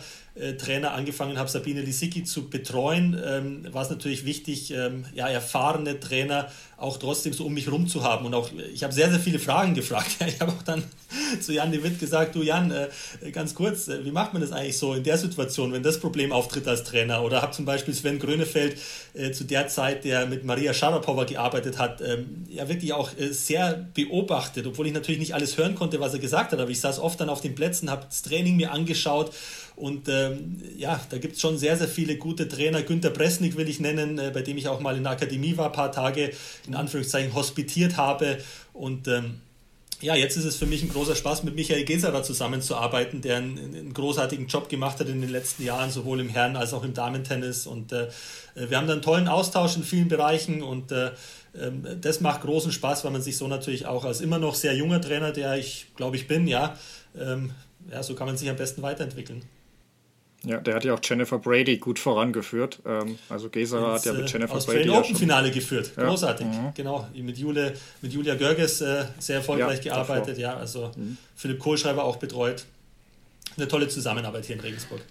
Trainer angefangen habe, Sabine Lisicki zu betreuen, ähm, war es natürlich wichtig, ähm, ja, erfahrene Trainer auch trotzdem so um mich rum zu haben. Und auch, ich habe sehr, sehr viele Fragen gefragt. Ich habe auch dann zu Jan de Witt gesagt, du Jan, äh, ganz kurz, äh, wie macht man das eigentlich so in der Situation, wenn das Problem auftritt als Trainer? Oder habe zum Beispiel Sven Grönefeld äh, zu der Zeit, der mit Maria Sharapova gearbeitet hat, ähm, ja wirklich auch äh, sehr beobachtet, obwohl ich natürlich nicht alles hören konnte, was er gesagt hat, aber ich saß oft dann auf den Plätzen, habe das Training mir angeschaut und ähm, ja, da gibt es schon sehr, sehr viele gute Trainer. Günter Bresnik will ich nennen, äh, bei dem ich auch mal in der Akademie war, ein paar Tage in Anführungszeichen hospitiert habe. Und ähm, ja, jetzt ist es für mich ein großer Spaß, mit Michael Geserer zusammenzuarbeiten, der einen, einen, großartigen Job gemacht hat in den letzten Jahren, sowohl im Herren- als auch im Damentennis. Und äh, wir haben da einen tollen Austausch in vielen Bereichen und äh, ähm, das macht großen Spaß, weil man sich so natürlich auch als immer noch sehr junger Trainer, der ich glaube ich bin, ja, ähm, ja, so kann man sich am besten weiterentwickeln. Ja, der hat ja auch Jennifer Brady gut vorangeführt. Ähm, also Geser hat ja mit äh, Jennifer Brady. Brady. Open Finale geführt. Ja. Großartig. Mhm. Genau. Mit, Jule, mit Julia Görges äh, sehr erfolgreich ja, gearbeitet. Davor. Ja, also mhm. Philipp Kohlschreiber auch betreut. Eine tolle Zusammenarbeit hier in Regensburg.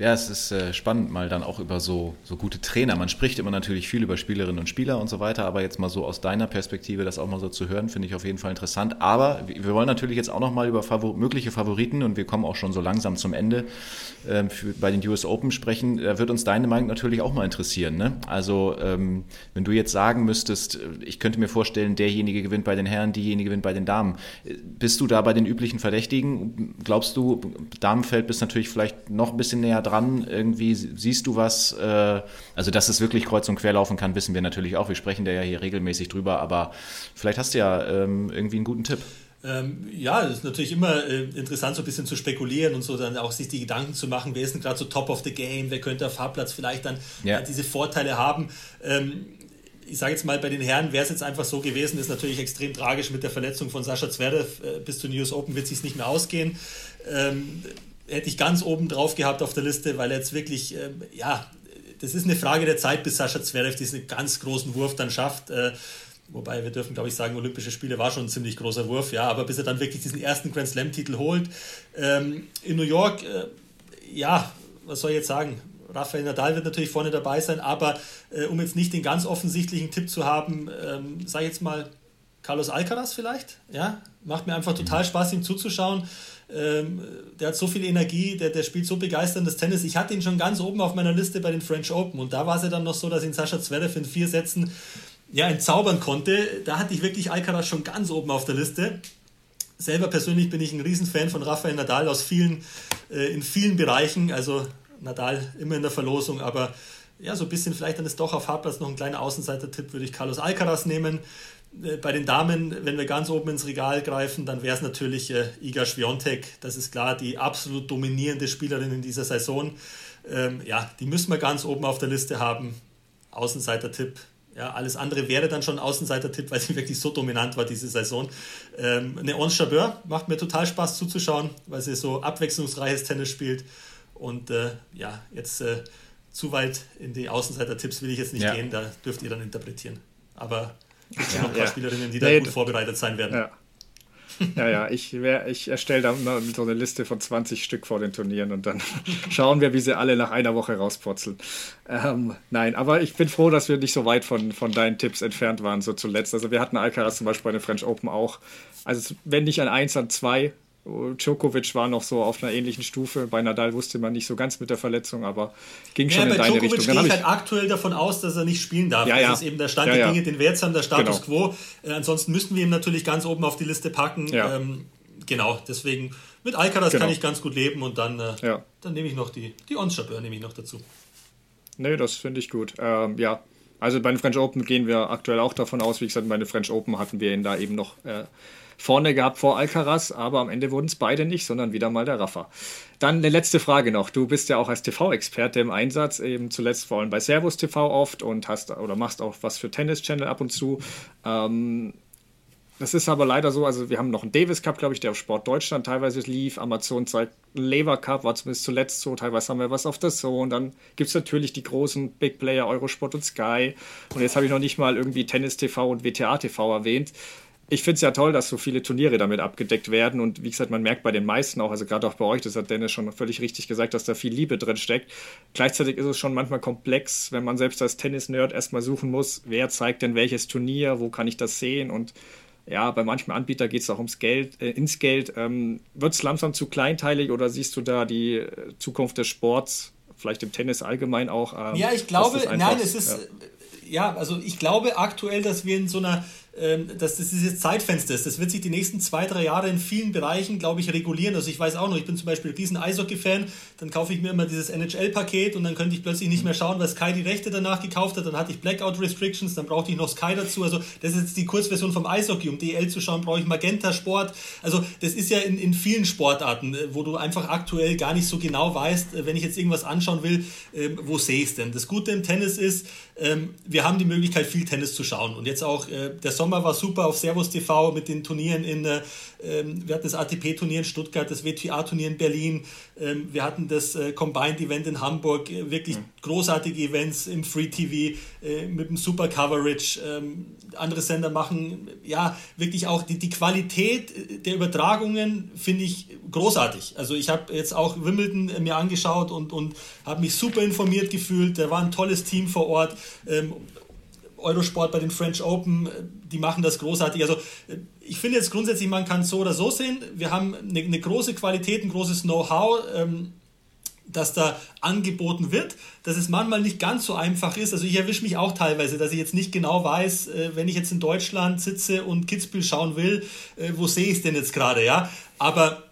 Ja, es ist äh, spannend, mal dann auch über so, so gute Trainer. Man spricht immer natürlich viel über Spielerinnen und Spieler und so weiter, aber jetzt mal so aus deiner Perspektive das auch mal so zu hören, finde ich auf jeden Fall interessant. Aber wir wollen natürlich jetzt auch noch mal über Favor mögliche Favoriten und wir kommen auch schon so langsam zum Ende ähm, für, bei den US Open sprechen. Da wird uns deine Meinung natürlich auch mal interessieren. Ne? Also ähm, wenn du jetzt sagen müsstest, äh, ich könnte mir vorstellen, derjenige gewinnt bei den Herren, diejenige gewinnt bei den Damen. Äh, bist du da bei den üblichen Verdächtigen? Glaubst du, Damenfeld bist natürlich vielleicht noch ein bisschen näher dran? Irgendwie siehst du was? Äh, also, dass es wirklich kreuz und quer laufen kann, wissen wir natürlich auch. Wir sprechen da ja hier regelmäßig drüber, aber vielleicht hast du ja ähm, irgendwie einen guten Tipp. Ähm, ja, es ist natürlich immer äh, interessant, so ein bisschen zu spekulieren und so dann auch sich die Gedanken zu machen, wer ist denn gerade so top of the game, wer könnte auf Fahrplatz vielleicht dann ja. äh, diese Vorteile haben. Ähm, ich sage jetzt mal, bei den Herren wäre es jetzt einfach so gewesen, ist natürlich extrem tragisch mit der Verletzung von Sascha Zverev. Bis zu News Open wird es nicht mehr ausgehen. Ähm, hätte ich ganz oben drauf gehabt auf der Liste, weil er jetzt wirklich, ähm, ja, das ist eine Frage der Zeit, bis Sascha Zverev diesen ganz großen Wurf dann schafft. Äh, wobei wir dürfen, glaube ich, sagen, Olympische Spiele war schon ein ziemlich großer Wurf, ja, aber bis er dann wirklich diesen ersten Grand Slam-Titel holt. Ähm, in New York, äh, ja, was soll ich jetzt sagen? Rafael Nadal wird natürlich vorne dabei sein, aber äh, um jetzt nicht den ganz offensichtlichen Tipp zu haben, ähm, sage ich jetzt mal Carlos Alcaraz vielleicht, ja, macht mir einfach total Spaß, ihm zuzuschauen. Ähm, der hat so viel Energie, der, der spielt so begeisterndes Tennis. Ich hatte ihn schon ganz oben auf meiner Liste bei den French Open und da war es ja dann noch so, dass ihn Sascha Zverev in vier Sätzen ja, entzaubern konnte. Da hatte ich wirklich Alcaraz schon ganz oben auf der Liste. Selber persönlich bin ich ein Riesenfan von Rafael Nadal aus vielen, äh, in vielen Bereichen. Also Nadal immer in der Verlosung, aber ja, so ein bisschen vielleicht dann ist doch auf Hartplatz noch ein kleiner Außenseiter-Tipp, würde ich Carlos Alcaraz nehmen. Äh, bei den Damen, wenn wir ganz oben ins Regal greifen, dann wäre es natürlich äh, Iga Swiatek. Das ist klar, die absolut dominierende Spielerin in dieser Saison. Ähm, ja, die müssen wir ganz oben auf der Liste haben. Außenseiter-Tipp. Ja, alles andere wäre dann schon Außenseiter-Tipp, weil sie wirklich so dominant war diese Saison. Ähm, eine Ons Jabeur macht mir total Spaß zuzuschauen, weil sie so abwechslungsreiches Tennis spielt. Und äh, ja, jetzt äh, zu weit in die Außenseiter-Tipps will ich jetzt nicht ja. gehen, da dürft ihr dann interpretieren. Aber es gibt ja, noch ein paar ja. Spielerinnen, die da nee, gut vorbereitet sein werden. Ja. Ja, ja, ich, ich erstelle da immer so eine Liste von 20 Stück vor den Turnieren und dann schauen wir, wie sie alle nach einer Woche rauspurzeln. Ähm, nein, aber ich bin froh, dass wir nicht so weit von, von deinen Tipps entfernt waren, so zuletzt. Also wir hatten Alcaraz zum Beispiel bei den French Open auch. Also wenn nicht an 1, an 2 Djokovic war noch so auf einer ähnlichen Stufe. Bei Nadal wusste man nicht so ganz mit der Verletzung, aber ging ja, schon in deine Djokovic Richtung. Gehe ich halt aktuell davon aus, dass er nicht spielen darf. Ja, ja. Das ist eben der Stand der Dinge, den wir jetzt haben, der Status genau. quo. Äh, ansonsten müssten wir ihn natürlich ganz oben auf die Liste packen. Ähm, genau, deswegen mit Alcaraz genau. kann ich ganz gut leben und dann, äh, dann nehme ich noch die, die Ons-Chabeur nehme ich noch dazu. Nee, das finde ich gut. Ähm, ja, also bei den French Open gehen wir aktuell auch davon aus. Wie gesagt, bei den French Open hatten wir ihn da eben noch äh, vorne gehabt vor Alcaraz, aber am Ende wurden es beide nicht, sondern wieder mal der Rafa. Dann eine letzte Frage noch. Du bist ja auch als TV-Experte im Einsatz, eben zuletzt vor allem bei Servus TV oft und hast oder machst auch was für Tennis Channel ab und zu. Ähm, das ist aber leider so, also wir haben noch einen Davis Cup, glaube ich, der auf Sport Deutschland teilweise lief. Amazon zeigt Lever Cup, war zumindest zuletzt so. Teilweise haben wir was auf der Zone. Dann gibt es natürlich die großen Big Player, Eurosport und Sky. Und jetzt habe ich noch nicht mal irgendwie Tennis TV und WTA TV erwähnt. Ich finde es ja toll, dass so viele Turniere damit abgedeckt werden. Und wie gesagt, man merkt bei den meisten auch, also gerade auch bei euch, das hat Dennis schon völlig richtig gesagt, dass da viel Liebe drin steckt. Gleichzeitig ist es schon manchmal komplex, wenn man selbst als Tennis-Nerd erstmal suchen muss, wer zeigt denn welches Turnier, wo kann ich das sehen und ja, bei manchen Anbietern geht es auch ums Geld, äh, ins Geld. Ähm, Wird es langsam zu kleinteilig oder siehst du da die äh, Zukunft des Sports, vielleicht im Tennis allgemein auch? Ähm, ja, ich glaube, einfach, nein, es ist, ja. ja, also ich glaube aktuell, dass wir in so einer dass das dieses Zeitfenster ist. Das wird sich die nächsten zwei, drei Jahre in vielen Bereichen, glaube ich, regulieren. Also ich weiß auch noch, ich bin zum Beispiel riesen Eishockey-Fan, dann kaufe ich mir immer dieses NHL-Paket und dann könnte ich plötzlich nicht mehr schauen, weil Sky die Rechte danach gekauft hat. Dann hatte ich Blackout-Restrictions, dann brauchte ich noch Sky dazu. Also das ist jetzt die Kurzversion vom Eishockey. Um DL zu schauen, brauche ich Magenta-Sport. Also das ist ja in, in vielen Sportarten, äh, wo du einfach aktuell gar nicht so genau weißt, äh, wenn ich jetzt irgendwas anschauen will, ähm, wo sehe ich es denn? Das Gute im Tennis ist, ähm, wir haben die Möglichkeit, viel Tennis zu schauen. Und jetzt auch äh, der Sommer war super auf Servus TV mit den Turnieren in, äh, wir hatten das ATP-Turnier in Stuttgart, das WTA-Turnier in Berlin, ähm, wir hatten das äh, Combined-Event in Hamburg, äh, wirklich mhm. großartige Events im Free TV äh, mit dem Super Coverage. Ähm, andere Sender machen ja wirklich auch die, die Qualität der Übertragungen, finde ich großartig. Also ich habe jetzt auch Wimbledon mir angeschaut und, und habe mich super informiert gefühlt. Da war ein tolles Team vor Ort. Eurosport bei den French Open, äh, die machen das großartig. Also äh, ich finde jetzt grundsätzlich, man kann es so oder so sehen. Wir haben eine, eine große Qualität, ein großes Know-how, ähm, das da angeboten wird, dass es manchmal nicht ganz so einfach ist. Also ich erwische mich auch teilweise, dass ich jetzt nicht genau weiß, äh, wenn ich jetzt in Deutschland sitze und Kitzbühel schauen will, wo sehe ich es denn jetzt gerade, ja? Aber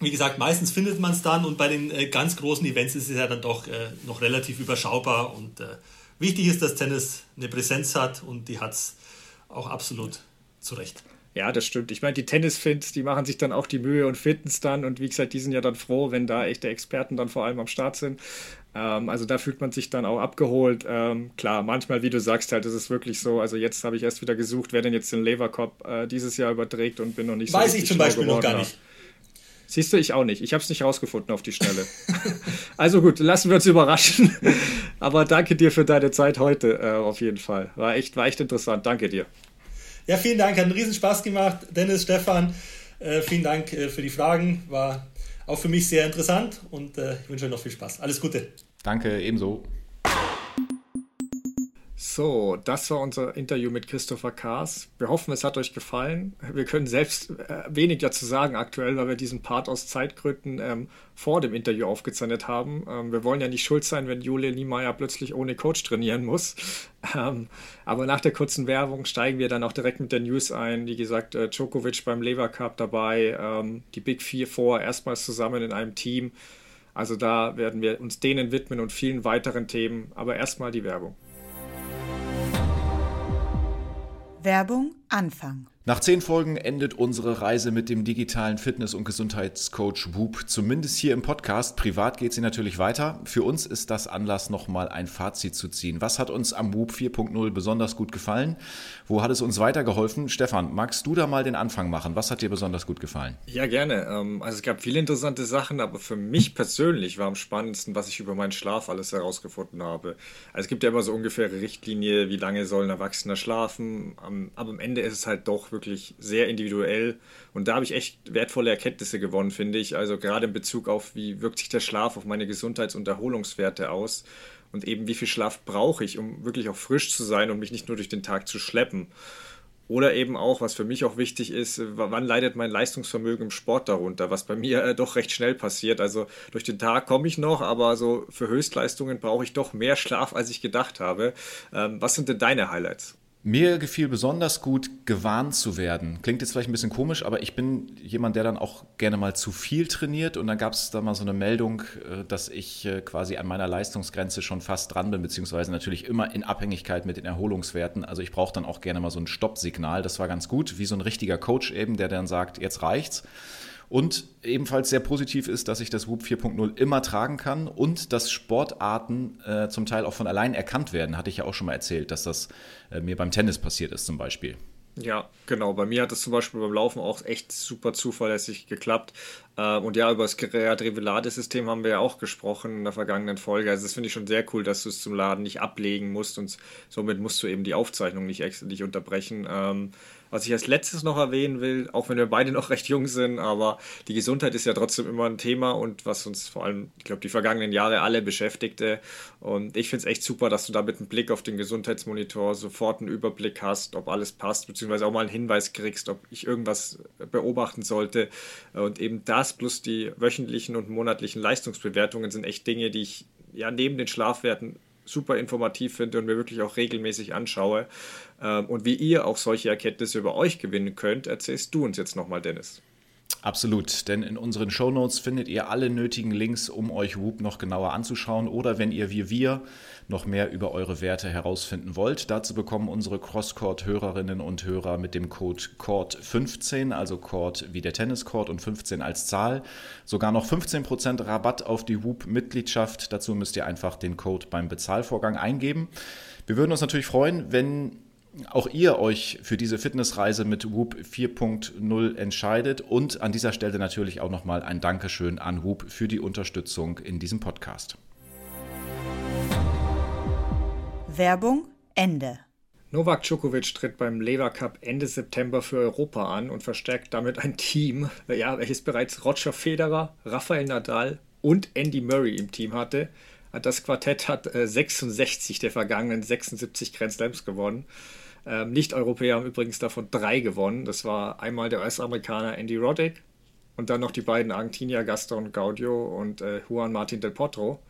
wie gesagt, meistens findet man es dann und bei den ganz großen Events ist es ja dann doch noch relativ überschaubar und wichtig ist, dass Tennis eine Präsenz hat und die hat es auch absolut zu Recht. Ja, das stimmt. Ich meine, die Tennisfins, die machen sich dann auch die Mühe und finden es dann. Und wie gesagt, die sind ja dann froh, wenn da echte Experten dann vor allem am Start sind. Ähm, also da fühlt man sich dann auch abgeholt. Ähm, klar, manchmal, wie du sagst, halt, ist es wirklich so. Also jetzt habe ich erst wieder gesucht, wer denn jetzt den Lever Cup äh, dieses Jahr überträgt und bin noch nicht Weiß so ich zum Beispiel noch gar nicht. Siehst du, ich auch nicht. Ich habe es nicht rausgefunden auf die Schnelle. also gut, lassen wir uns überraschen. Aber danke dir für deine Zeit heute äh, auf jeden Fall. War echt, war echt interessant. Danke dir. Ja, vielen Dank. Hat einen riesen Spaß gemacht. Dennis, Stefan, äh, vielen Dank äh, für die Fragen. War auch für mich sehr interessant und äh, ich wünsche euch noch viel Spaß. Alles Gute. Danke, ebenso. So, das war unser Interview mit Christopher Kaas. Wir hoffen, es hat euch gefallen. Wir können selbst äh, wenig dazu sagen aktuell, weil wir diesen Part aus Zeitgründen ähm, vor dem Interview aufgezeichnet haben. Ähm, wir wollen ja nicht schuld sein, wenn Julia Niemeyer plötzlich ohne Coach trainieren muss. Ähm, aber nach der kurzen Werbung steigen wir dann auch direkt mit der News ein. Wie gesagt, äh, Djokovic beim Lever Cup dabei, ähm, die Big Four vor erstmals zusammen in einem Team. Also da werden wir uns denen widmen und vielen weiteren Themen. Aber erstmal die Werbung. Werbung Anfang. Nach zehn Folgen endet unsere Reise mit dem digitalen Fitness- und Gesundheitscoach Whoop. Zumindest hier im Podcast. Privat geht sie natürlich weiter. Für uns ist das Anlass, nochmal ein Fazit zu ziehen. Was hat uns am Whoop 4.0 besonders gut gefallen? Wo hat es uns weitergeholfen? Stefan, magst du da mal den Anfang machen? Was hat dir besonders gut gefallen? Ja, gerne. Ähm, also es gab viele interessante Sachen, aber für mich persönlich war am spannendsten, was ich über meinen Schlaf alles herausgefunden habe. Also es gibt ja immer so ungefähre Richtlinie, wie lange soll ein Erwachsener schlafen. Aber am Ende ist es halt doch wirklich wirklich sehr individuell. Und da habe ich echt wertvolle Erkenntnisse gewonnen, finde ich. Also gerade in Bezug auf, wie wirkt sich der Schlaf auf meine Gesundheits- und Erholungswerte aus. Und eben, wie viel Schlaf brauche ich, um wirklich auch frisch zu sein und mich nicht nur durch den Tag zu schleppen. Oder eben auch, was für mich auch wichtig ist, wann leidet mein Leistungsvermögen im Sport darunter, was bei mir äh, doch recht schnell passiert. Also durch den Tag komme ich noch, aber so für Höchstleistungen brauche ich doch mehr Schlaf, als ich gedacht habe. Ähm, was sind denn deine Highlights? Mir gefiel besonders gut, gewarnt zu werden. Klingt jetzt vielleicht ein bisschen komisch, aber ich bin jemand, der dann auch gerne mal zu viel trainiert. Und dann gab es da mal so eine Meldung, äh, dass ich äh, quasi an meiner Leistungsgrenze schon fast dran bin, beziehungsweise natürlich immer in Abhängigkeit mit den Erholungswerten. Also ich brauche dann auch gerne mal so ein Stoppsignal. Das war ganz gut, wie so ein richtiger Coach eben, der dann sagt, jetzt reicht's. Und ebenfalls sehr positiv ist, dass ich das WUP 4.0 immer tragen kann und dass Sportarten äh, zum Teil auch von allein erkannt werden. Hatte ich ja auch schon mal erzählt, dass das äh, mir beim Tennis passiert ist zum Beispiel. Ja, genau. Bei mir hat es zum Beispiel beim Laufen auch echt super zuverlässig geklappt. Ähm, und ja, über das Revelade-System haben wir ja auch gesprochen in der vergangenen Folge. Also das finde ich schon sehr cool, dass du es zum Laden nicht ablegen musst und somit musst du eben die Aufzeichnung nicht, nicht unterbrechen. Was ich als letztes noch erwähnen will, auch wenn wir beide noch recht jung sind, aber die Gesundheit ist ja trotzdem immer ein Thema und was uns vor allem, ich glaube, die vergangenen Jahre alle beschäftigte. Und ich finde es echt super, dass du da mit einem Blick auf den Gesundheitsmonitor sofort einen Überblick hast, ob alles passt, beziehungsweise auch mal einen Hinweis kriegst, ob ich irgendwas beobachten sollte. Und eben das plus die wöchentlichen und monatlichen Leistungsbewertungen sind echt Dinge, die ich ja neben den Schlafwerten super informativ finde und mir wirklich auch regelmäßig anschaue. Ähm, und wie ihr auch solche Erkenntnisse über euch gewinnen könnt, erzählst du uns jetzt nochmal, Dennis. Absolut, denn in unseren Shownotes findet ihr alle nötigen Links, um euch Whoop noch genauer anzuschauen oder wenn ihr wie wir noch mehr über eure Werte herausfinden wollt. Dazu bekommen unsere Crosscourt-Hörerinnen und Hörer mit dem Code CORD15, also Court wie der Tenniscourt und 15 als Zahl, sogar noch 15% Rabatt auf die Whoop-Mitgliedschaft. Dazu müsst ihr einfach den Code beim Bezahlvorgang eingeben. Wir würden uns natürlich freuen, wenn auch ihr euch für diese Fitnessreise mit Whoop 4.0 entscheidet. Und an dieser Stelle natürlich auch nochmal ein Dankeschön an Whoop für die Unterstützung in diesem Podcast. Werbung Ende. Novak Djokovic tritt beim Lever Cup Ende September für Europa an und verstärkt damit ein Team, ja, welches bereits Roger Federer, Rafael Nadal und Andy Murray im Team hatte. Das Quartett hat 66 der vergangenen 76 Grand Slams gewonnen. Ähm, Nicht-Europäer haben übrigens davon drei gewonnen. Das war einmal der US-Amerikaner Andy Roddick und dann noch die beiden Argentinier Gaston Gaudio und äh, Juan Martin del Potro.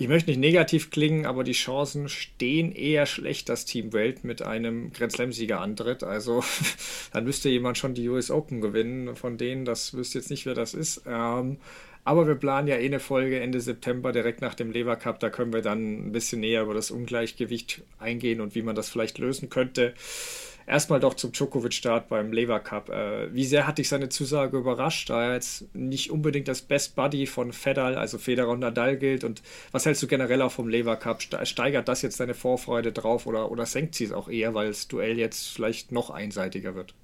Ich möchte nicht negativ klingen, aber die Chancen stehen eher schlecht, dass Team Welt mit einem Grand Slam-Sieger antritt. Also dann müsste jemand schon die US Open gewinnen. Von denen, das wüsste jetzt nicht, wer das ist. Ähm, aber wir planen ja eh eine Folge Ende September direkt nach dem Lever Cup. Da können wir dann ein bisschen näher über das Ungleichgewicht eingehen und wie man das vielleicht lösen könnte. Erstmal doch zum Djokovic-Start beim Lever Cup. Äh, wie sehr hat dich seine Zusage überrascht, da er jetzt nicht unbedingt das Best Buddy von Federer, also Federer und Nadal gilt? Und was hältst du generell auch vom Lever Cup? Steigert das jetzt deine Vorfreude drauf oder, oder senkt sie es auch eher, weil das Duell jetzt vielleicht noch einseitiger wird?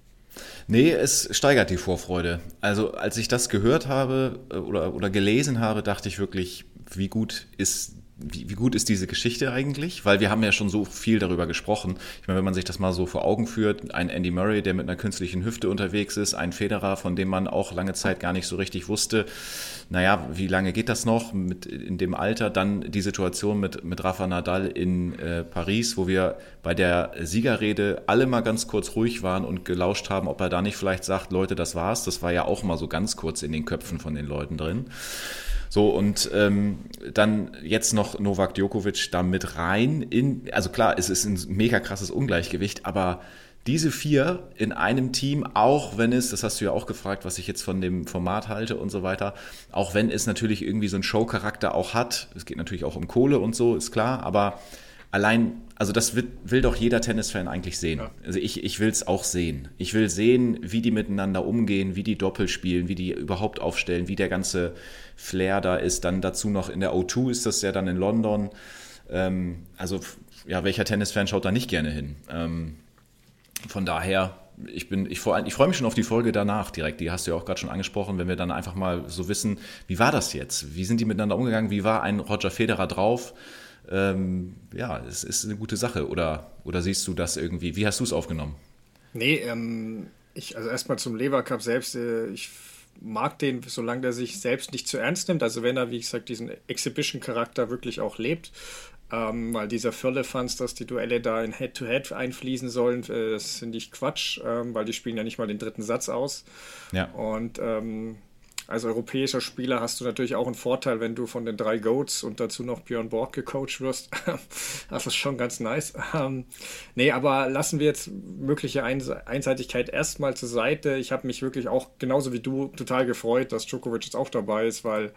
Nee, es steigert die Vorfreude. Also als ich das gehört habe äh, oder, oder gelesen habe, dachte ich wirklich, wie gut ist wie, wie, gut ist diese Geschichte eigentlich? Weil wir haben ja schon so viel darüber gesprochen. Ich meine, wenn man sich das mal so vor Augen führt, ein Andy Murray, der mit einer künstlichen Hüfte unterwegs ist, ein Federer, von dem man auch lange Zeit gar nicht so richtig wusste, naja, wie lange geht das noch mit, in dem Alter? Dann die Situation mit, mit Rafa Nadal in äh, Paris, wo wir bei der Siegerrede alle mal ganz kurz ruhig waren und gelauscht haben, ob er da nicht vielleicht sagt, Leute, das war's. Das war ja auch mal so ganz kurz in den Köpfen von den Leuten drin. So, und ähm, dann jetzt noch Novak Djokovic da mit rein in, also klar, es ist ein mega krasses Ungleichgewicht, aber diese vier in einem Team, auch wenn es, das hast du ja auch gefragt, was ich jetzt von dem Format halte und so weiter, auch wenn es natürlich irgendwie so einen Show-Charakter auch hat, es geht natürlich auch um Kohle und so, ist klar, aber allein, also das will, will doch jeder Tennisfan eigentlich sehen. Ja. Also ich, ich will es auch sehen. Ich will sehen, wie die miteinander umgehen, wie die Doppel spielen, wie die überhaupt aufstellen, wie der ganze Flair da ist. Dann dazu noch in der O2 ist das ja dann in London. Ähm, also ja, welcher Tennisfan schaut da nicht gerne hin? Ähm, von daher, ich bin, ich, ich freue mich schon auf die Folge danach direkt. Die hast du ja auch gerade schon angesprochen, wenn wir dann einfach mal so wissen, wie war das jetzt? Wie sind die miteinander umgegangen? Wie war ein Roger Federer drauf? ähm, ja, es ist eine gute Sache. Oder, oder siehst du das irgendwie? Wie hast du es aufgenommen? Nee, ähm, ich, also erstmal zum Lever Cup selbst. Äh, ich mag den, solange der sich selbst nicht zu ernst nimmt. Also wenn er, wie gesagt, diesen Exhibition-Charakter wirklich auch lebt. Ähm, weil dieser Firlefanz, dass die Duelle da in Head-to-Head -Head einfließen sollen, äh, das finde ich Quatsch, ähm, weil die spielen ja nicht mal den dritten Satz aus. Ja. Und ähm, als europäischer Spieler hast du natürlich auch einen Vorteil, wenn du von den drei Goats und dazu noch Björn Borg gecoacht wirst. das ist schon ganz nice. Ähm, nee, aber lassen wir jetzt mögliche Einseitigkeit erstmal zur Seite. Ich habe mich wirklich auch genauso wie du total gefreut, dass Djokovic jetzt auch dabei ist, weil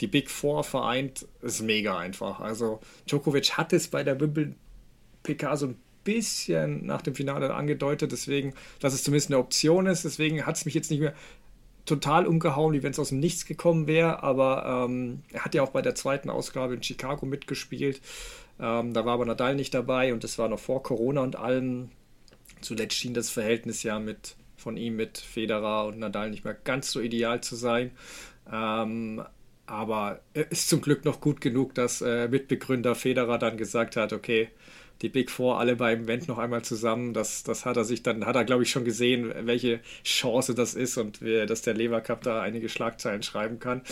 die Big Four vereint ist mega einfach. Also Djokovic hat es bei der Wimbledon PK so ein bisschen nach dem Finale angedeutet, deswegen, dass es zumindest eine Option ist. Deswegen hat es mich jetzt nicht mehr total umgehauen, wie wenn es aus dem Nichts gekommen wäre. Aber ähm, er hat ja auch bei der zweiten Ausgabe in Chicago mitgespielt. Ähm, da war aber Nadal nicht dabei und das war noch vor Corona und allem. Zuletzt schien das Verhältnis ja mit von ihm mit Federer und Nadal nicht mehr ganz so ideal zu sein. Ähm, aber er ist zum Glück noch gut genug, dass äh, Mitbegründer Federer dann gesagt hat, okay, die Big Four alle beim Event noch einmal zusammen. Das, das hat er sich dann, hat er glaube ich schon gesehen, welche Chance das ist und wie, dass der Lever Cup da einige Schlagzeilen schreiben kann.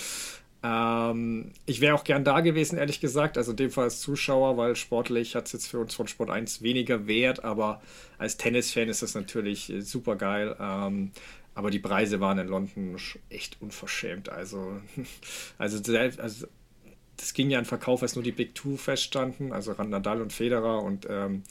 Ähm, ich wäre auch gern da gewesen, ehrlich gesagt. Also in dem Fall als Zuschauer, weil sportlich hat es jetzt für uns von Sport 1 weniger Wert, aber als Tennisfan ist das natürlich super geil. Ähm, aber die Preise waren in London echt unverschämt. Also, also, also das ging ja an Verkauf, als nur die Big Two feststanden, also Nadal und Federer. Und ähm,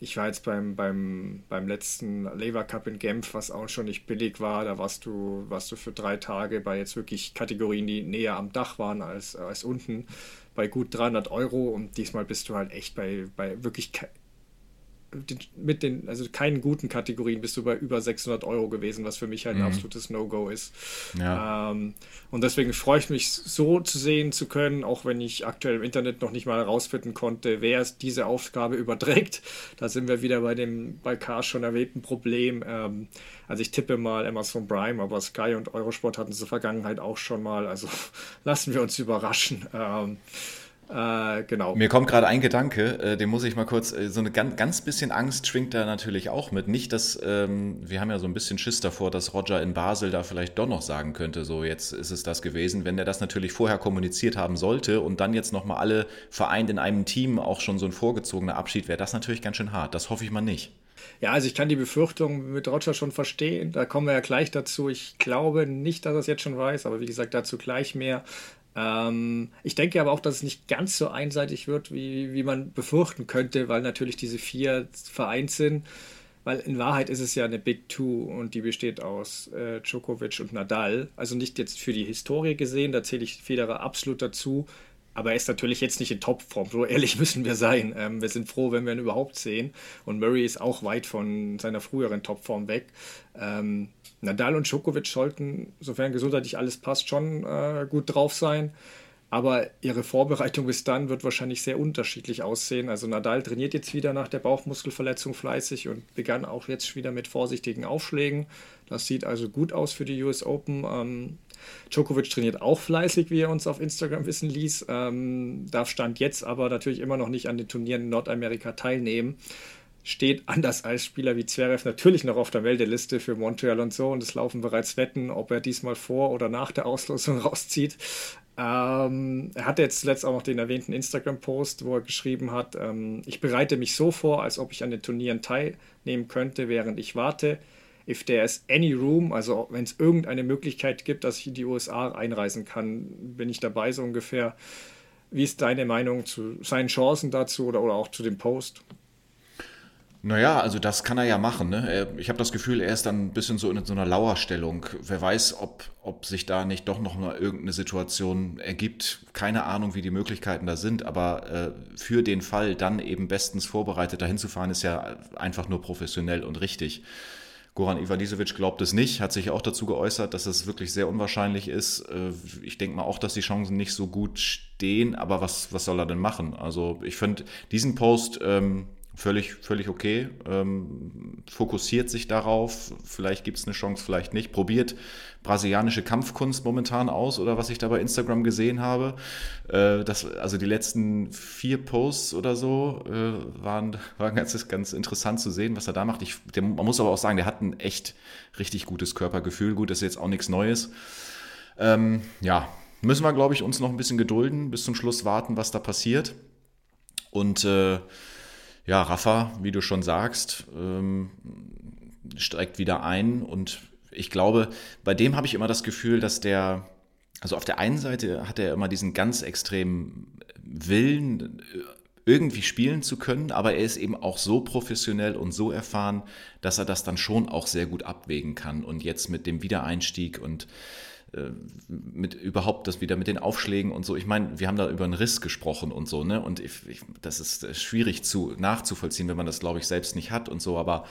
ich war jetzt beim, beim, beim letzten Lever Cup in Genf, was auch schon nicht billig war. Da warst du, warst du für drei Tage bei jetzt wirklich Kategorien, die näher am Dach waren als, als unten, bei gut 300 Euro. Und diesmal bist du halt echt bei, bei wirklich mit den, also keinen guten Kategorien bist du bei über 600 Euro gewesen, was für mich halt ein mhm. absolutes No-Go ist. Ja. Ähm, und deswegen freue ich mich so zu sehen zu können, auch wenn ich aktuell im Internet noch nicht mal herausfinden konnte, wer es diese Aufgabe überträgt. Da sind wir wieder bei dem bei K schon erwähnten Problem. Ähm, also ich tippe mal Amazon Prime, aber Sky und Eurosport hatten es in der Vergangenheit auch schon mal. Also lassen wir uns überraschen. Ähm, äh, genau. Mir kommt gerade ein Gedanke, äh, den muss ich mal kurz, äh, so eine ganz, ganz bisschen Angst schwingt da natürlich auch mit. Nicht, dass, ähm, wir haben ja so ein bisschen Schiss davor, dass Roger in Basel da vielleicht doch noch sagen könnte, so jetzt ist es das gewesen. Wenn er das natürlich vorher kommuniziert haben sollte und dann jetzt nochmal alle vereint in einem Team auch schon so ein vorgezogener Abschied, wäre das natürlich ganz schön hart. Das hoffe ich mal nicht. Ja, also ich kann die Befürchtung mit Roger schon verstehen. Da kommen wir ja gleich dazu. Ich glaube nicht, dass er es jetzt schon weiß, aber wie gesagt, dazu gleich mehr. Ähm, ich denke aber auch, dass es nicht ganz so einseitig wird, wie, wie man befürchten könnte, weil natürlich diese vier vereint sind. Weil in Wahrheit ist es ja eine Big Two und die besteht aus äh, Djokovic und Nadal. Also nicht jetzt für die Historie gesehen, da zähle ich Federer absolut dazu. Aber er ist natürlich jetzt nicht in Topform. So ehrlich müssen wir sein. Ähm, wir sind froh, wenn wir ihn überhaupt sehen. Und Murray ist auch weit von seiner früheren Topform weg. Ähm, Nadal und Djokovic sollten, sofern gesundheitlich alles passt, schon äh, gut drauf sein. Aber ihre Vorbereitung bis dann wird wahrscheinlich sehr unterschiedlich aussehen. Also Nadal trainiert jetzt wieder nach der Bauchmuskelverletzung fleißig und begann auch jetzt wieder mit vorsichtigen Aufschlägen. Das sieht also gut aus für die US Open. Ähm, Djokovic trainiert auch fleißig, wie er uns auf Instagram wissen ließ. Ähm, darf Stand jetzt aber natürlich immer noch nicht an den Turnieren in Nordamerika teilnehmen steht anders als Spieler wie Zverev natürlich noch auf der Meldeliste für Montreal und so und es laufen bereits Wetten, ob er diesmal vor oder nach der Auslosung rauszieht. Ähm, er hatte jetzt zuletzt auch noch den erwähnten Instagram-Post, wo er geschrieben hat, ähm, ich bereite mich so vor, als ob ich an den Turnieren teilnehmen könnte, während ich warte. If there is any room, also wenn es irgendeine Möglichkeit gibt, dass ich in die USA einreisen kann, bin ich dabei so ungefähr. Wie ist deine Meinung zu seinen Chancen dazu oder, oder auch zu dem Post? Naja, also das kann er ja machen. Ne? Ich habe das Gefühl, er ist dann ein bisschen so in so einer Lauerstellung. Wer weiß, ob, ob sich da nicht doch noch mal irgendeine Situation ergibt. Keine Ahnung, wie die Möglichkeiten da sind, aber äh, für den Fall dann eben bestens vorbereitet dahin zu fahren, ist ja einfach nur professionell und richtig. Goran Ivanisevic glaubt es nicht, hat sich auch dazu geäußert, dass es wirklich sehr unwahrscheinlich ist. Äh, ich denke mal auch, dass die Chancen nicht so gut stehen, aber was, was soll er denn machen? Also ich finde diesen Post... Ähm, völlig, völlig okay. Ähm, fokussiert sich darauf, vielleicht gibt es eine Chance, vielleicht nicht. Probiert brasilianische Kampfkunst momentan aus oder was ich da bei Instagram gesehen habe. Äh, das, also die letzten vier Posts oder so äh, waren, waren ganz, ganz interessant zu sehen, was er da macht. Ich, der, man muss aber auch sagen, der hat ein echt richtig gutes Körpergefühl. Gut, das ist jetzt auch nichts Neues. Ähm, ja, müssen wir, glaube ich, uns noch ein bisschen gedulden, bis zum Schluss warten, was da passiert. Und äh, ja, Rafa, wie du schon sagst, ähm, steigt wieder ein und ich glaube, bei dem habe ich immer das Gefühl, dass der also auf der einen Seite hat er immer diesen ganz extremen Willen, irgendwie spielen zu können, aber er ist eben auch so professionell und so erfahren, dass er das dann schon auch sehr gut abwägen kann. Und jetzt mit dem Wiedereinstieg und mit überhaupt das wieder mit den Aufschlägen und so. Ich meine, wir haben da über einen Riss gesprochen und so, ne? Und ich, ich, das ist äh, schwierig zu nachzuvollziehen, wenn man das, glaube ich, selbst nicht hat und so. Aber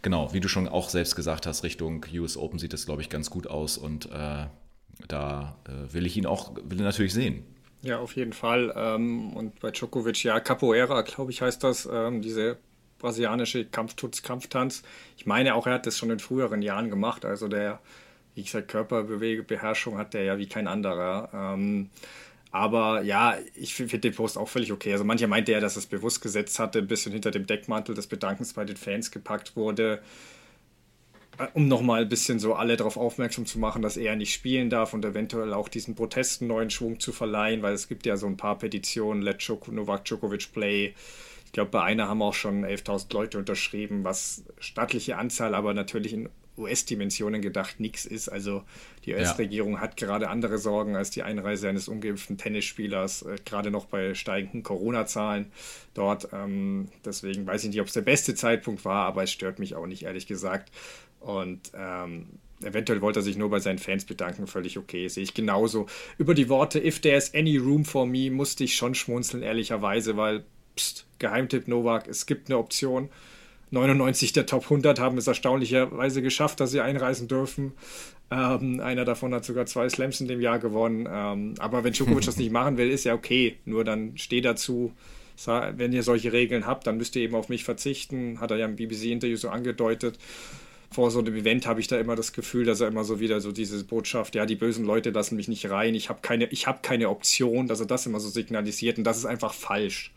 genau, wie du schon auch selbst gesagt hast, Richtung US Open sieht das, glaube ich, ganz gut aus und äh, da äh, will ich ihn auch will natürlich sehen. Ja, auf jeden Fall. Ähm, und bei Djokovic, ja, Capoeira, glaube ich, heißt das, ähm, diese brasilianische Kampftutz, Kampftanz. Ich meine auch, er hat das schon in früheren Jahren gemacht. Also der, wie gesagt, Körperbeherrschung hat der ja wie kein anderer. Ähm, aber ja, ich finde den Post auch völlig okay. Also mancher meinte ja, dass es bewusst gesetzt hatte, ein bisschen hinter dem Deckmantel des Bedankens bei den Fans gepackt wurde um nochmal ein bisschen so alle darauf aufmerksam zu machen, dass er nicht spielen darf und eventuell auch diesen Protesten neuen Schwung zu verleihen, weil es gibt ja so ein paar Petitionen, Let Novak Djokovic play. Ich glaube, bei einer haben auch schon 11.000 Leute unterschrieben, was stattliche Anzahl, aber natürlich in US-Dimensionen gedacht nichts ist. Also die US-Regierung ja. hat gerade andere Sorgen als die Einreise eines ungeimpften Tennisspielers, äh, gerade noch bei steigenden Corona-Zahlen dort. Ähm, deswegen weiß ich nicht, ob es der beste Zeitpunkt war, aber es stört mich auch nicht, ehrlich gesagt. Und ähm, eventuell wollte er sich nur bei seinen Fans bedanken, völlig okay, sehe ich genauso. Über die Worte If there's any room for me musste ich schon schmunzeln, ehrlicherweise, weil, pst, Geheimtipp Novak, es gibt eine Option. 99 der Top 100 haben es erstaunlicherweise geschafft, dass sie einreisen dürfen. Ähm, einer davon hat sogar zwei Slams in dem Jahr gewonnen. Ähm, aber wenn Djokovic das nicht machen will, ist ja okay. Nur dann steh dazu. Wenn ihr solche Regeln habt, dann müsst ihr eben auf mich verzichten. Hat er ja im BBC-Interview so angedeutet vor so einem Event habe ich da immer das Gefühl, dass er immer so wieder so diese Botschaft, ja, die bösen Leute lassen mich nicht rein, ich habe keine, hab keine Option, dass er das immer so signalisiert und das ist einfach falsch.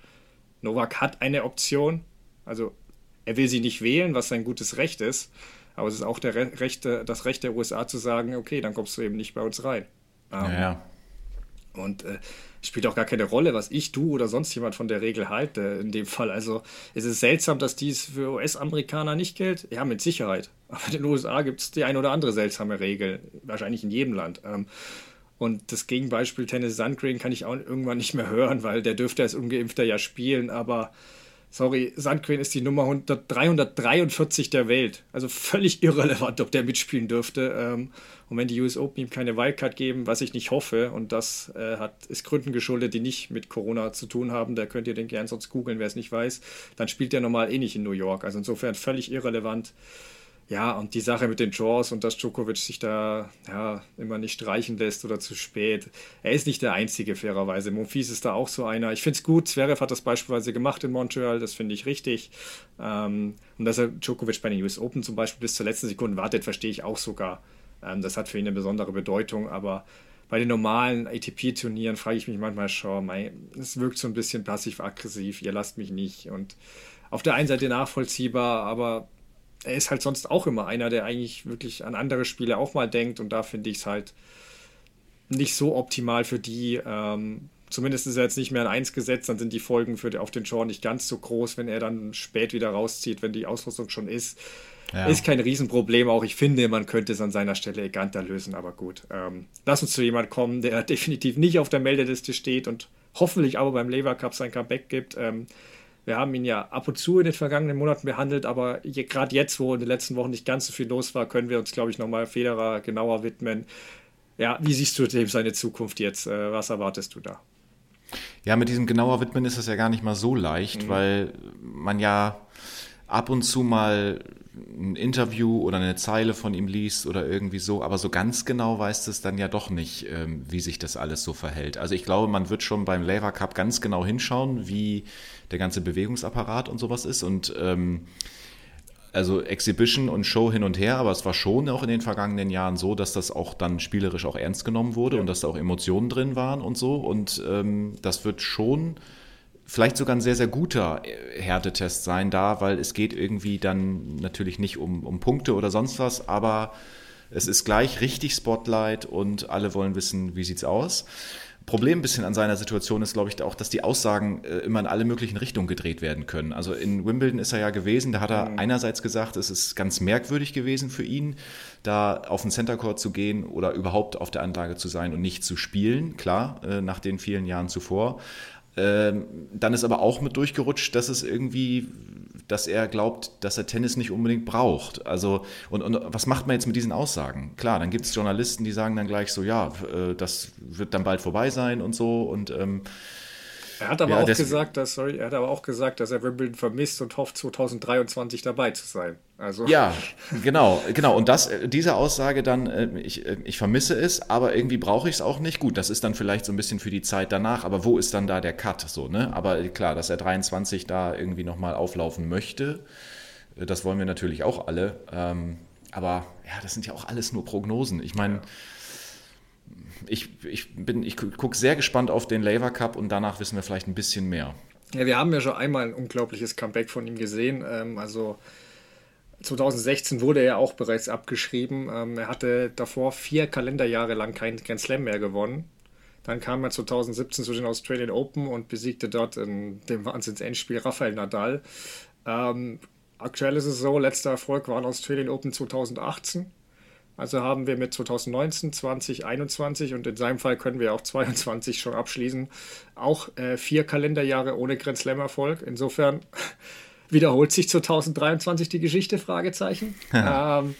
Novak hat eine Option, also er will sie nicht wählen, was sein gutes Recht ist, aber es ist auch der Recht, das Recht der USA zu sagen, okay, dann kommst du eben nicht bei uns rein. Ähm, ja, ja. Und äh, spielt auch gar keine Rolle, was ich, du oder sonst jemand von der Regel halte in dem Fall. Also ist es seltsam, dass dies für US-Amerikaner nicht gilt? Ja, mit Sicherheit. Aber in den USA gibt es die eine oder andere seltsame Regel. Wahrscheinlich in jedem Land. Ähm, und das Gegenbeispiel Tennis Sandgren kann ich auch irgendwann nicht mehr hören, weil der dürfte als Ungeimpfter ja spielen, aber sorry, Sandgren ist die Nummer 343 der Welt. Also völlig irrelevant, ob der mitspielen dürfte. Ähm, und wenn die US Open ihm keine Wildcard geben, was ich nicht hoffe, und das äh, hat, ist Gründen geschuldet, die nicht mit Corona zu tun haben, da könnt ihr den gern sonst googeln, wer es nicht weiß, dann spielt der normal eh nicht in New York. Also insofern völlig irrelevant. Ja, und die Sache mit den Draws und dass Djokovic sich da ja, immer nicht streichen lässt oder zu spät. Er ist nicht der Einzige, fairerweise. Monfils ist da auch so einer. Ich finde es gut, Zverev hat das beispielsweise gemacht in Montreal, das finde ich richtig. Ähm, und dass er Djokovic bei den US Open zum Beispiel bis zur letzten Sekunde wartet, verstehe ich auch sogar. Ähm, das hat für ihn eine besondere Bedeutung, aber bei den normalen ATP-Turnieren frage ich mich manchmal schon, es wirkt so ein bisschen passiv-aggressiv, ihr lasst mich nicht. Und auf der einen Seite nachvollziehbar, aber er ist halt sonst auch immer einer, der eigentlich wirklich an andere Spiele auch mal denkt und da finde ich es halt nicht so optimal für die. Ähm, zumindest ist er jetzt nicht mehr an 1 gesetzt, dann sind die Folgen für die, auf den Shore nicht ganz so groß, wenn er dann spät wieder rauszieht, wenn die Ausrüstung schon ist. Ja. Ist kein Riesenproblem, auch ich finde, man könnte es an seiner Stelle eleganter lösen, aber gut. Ähm, lass uns zu jemand kommen, der definitiv nicht auf der Meldeliste steht und hoffentlich aber beim Lever Cup sein Comeback gibt. Ähm, wir haben ihn ja ab und zu in den vergangenen Monaten behandelt, aber gerade jetzt, wo in den letzten Wochen nicht ganz so viel los war, können wir uns, glaube ich, nochmal Federer genauer widmen. Ja, wie siehst du dem seine Zukunft jetzt? Äh, was erwartest du da? Ja, mit diesem genauer Widmen ist das ja gar nicht mal so leicht, mhm. weil man ja ab und zu mal ein Interview oder eine Zeile von ihm liest oder irgendwie so, aber so ganz genau weiß es dann ja doch nicht, ähm, wie sich das alles so verhält. Also ich glaube, man wird schon beim Lever Cup ganz genau hinschauen, wie der ganze Bewegungsapparat und sowas ist und ähm, also Exhibition und Show hin und her, aber es war schon auch in den vergangenen Jahren so, dass das auch dann spielerisch auch ernst genommen wurde ja. und dass da auch Emotionen drin waren und so. Und ähm, das wird schon vielleicht sogar ein sehr, sehr guter äh, Härtetest sein da, weil es geht irgendwie dann natürlich nicht um, um Punkte oder sonst was, aber es ist gleich richtig Spotlight und alle wollen wissen, wie sieht's aus. Problem ein bisschen an seiner Situation ist, glaube ich, auch, dass die Aussagen äh, immer in alle möglichen Richtungen gedreht werden können. Also in Wimbledon ist er ja gewesen, da hat er mhm. einerseits gesagt, es ist ganz merkwürdig gewesen für ihn, da auf den Center Court zu gehen oder überhaupt auf der Anlage zu sein und nicht zu spielen, klar, äh, nach den vielen Jahren zuvor. Ähm, dann ist aber auch mit durchgerutscht, dass es irgendwie, dass er glaubt, dass er Tennis nicht unbedingt braucht. Also, und, und was macht man jetzt mit diesen Aussagen? Klar, dann gibt es Journalisten, die sagen dann gleich so, ja, äh, das wird dann bald vorbei sein und so. Und ähm, er hat aber ja, auch gesagt, dass, sorry, er hat aber auch gesagt, dass er Wimbledon vermisst und hofft, 2023 dabei zu sein. Also. Ja, genau, genau. Und das, äh, diese Aussage dann, äh, ich, äh, ich vermisse es, aber irgendwie brauche ich es auch nicht. Gut, das ist dann vielleicht so ein bisschen für die Zeit danach, aber wo ist dann da der Cut? So, ne? Aber klar, dass er 23 da irgendwie nochmal auflaufen möchte, das wollen wir natürlich auch alle. Ähm, aber ja, das sind ja auch alles nur Prognosen. Ich meine, ich, ich, ich gucke sehr gespannt auf den Labour Cup und danach wissen wir vielleicht ein bisschen mehr. Ja, wir haben ja schon einmal ein unglaubliches Comeback von ihm gesehen. Ähm, also 2016 wurde er auch bereits abgeschrieben. Ähm, er hatte davor vier Kalenderjahre lang keinen Grand Slam mehr gewonnen. Dann kam er 2017 zu den Australian Open und besiegte dort in dem Wahnsinns-Endspiel Rafael Nadal. Ähm, aktuell ist es so, letzter Erfolg war in Australian Open 2018. Also haben wir mit 2019, 2021 und in seinem Fall können wir auch 22 schon abschließen, auch äh, vier Kalenderjahre ohne Grand Slam Erfolg. Insofern wiederholt sich 2023 die Geschichte? Fragezeichen. ähm,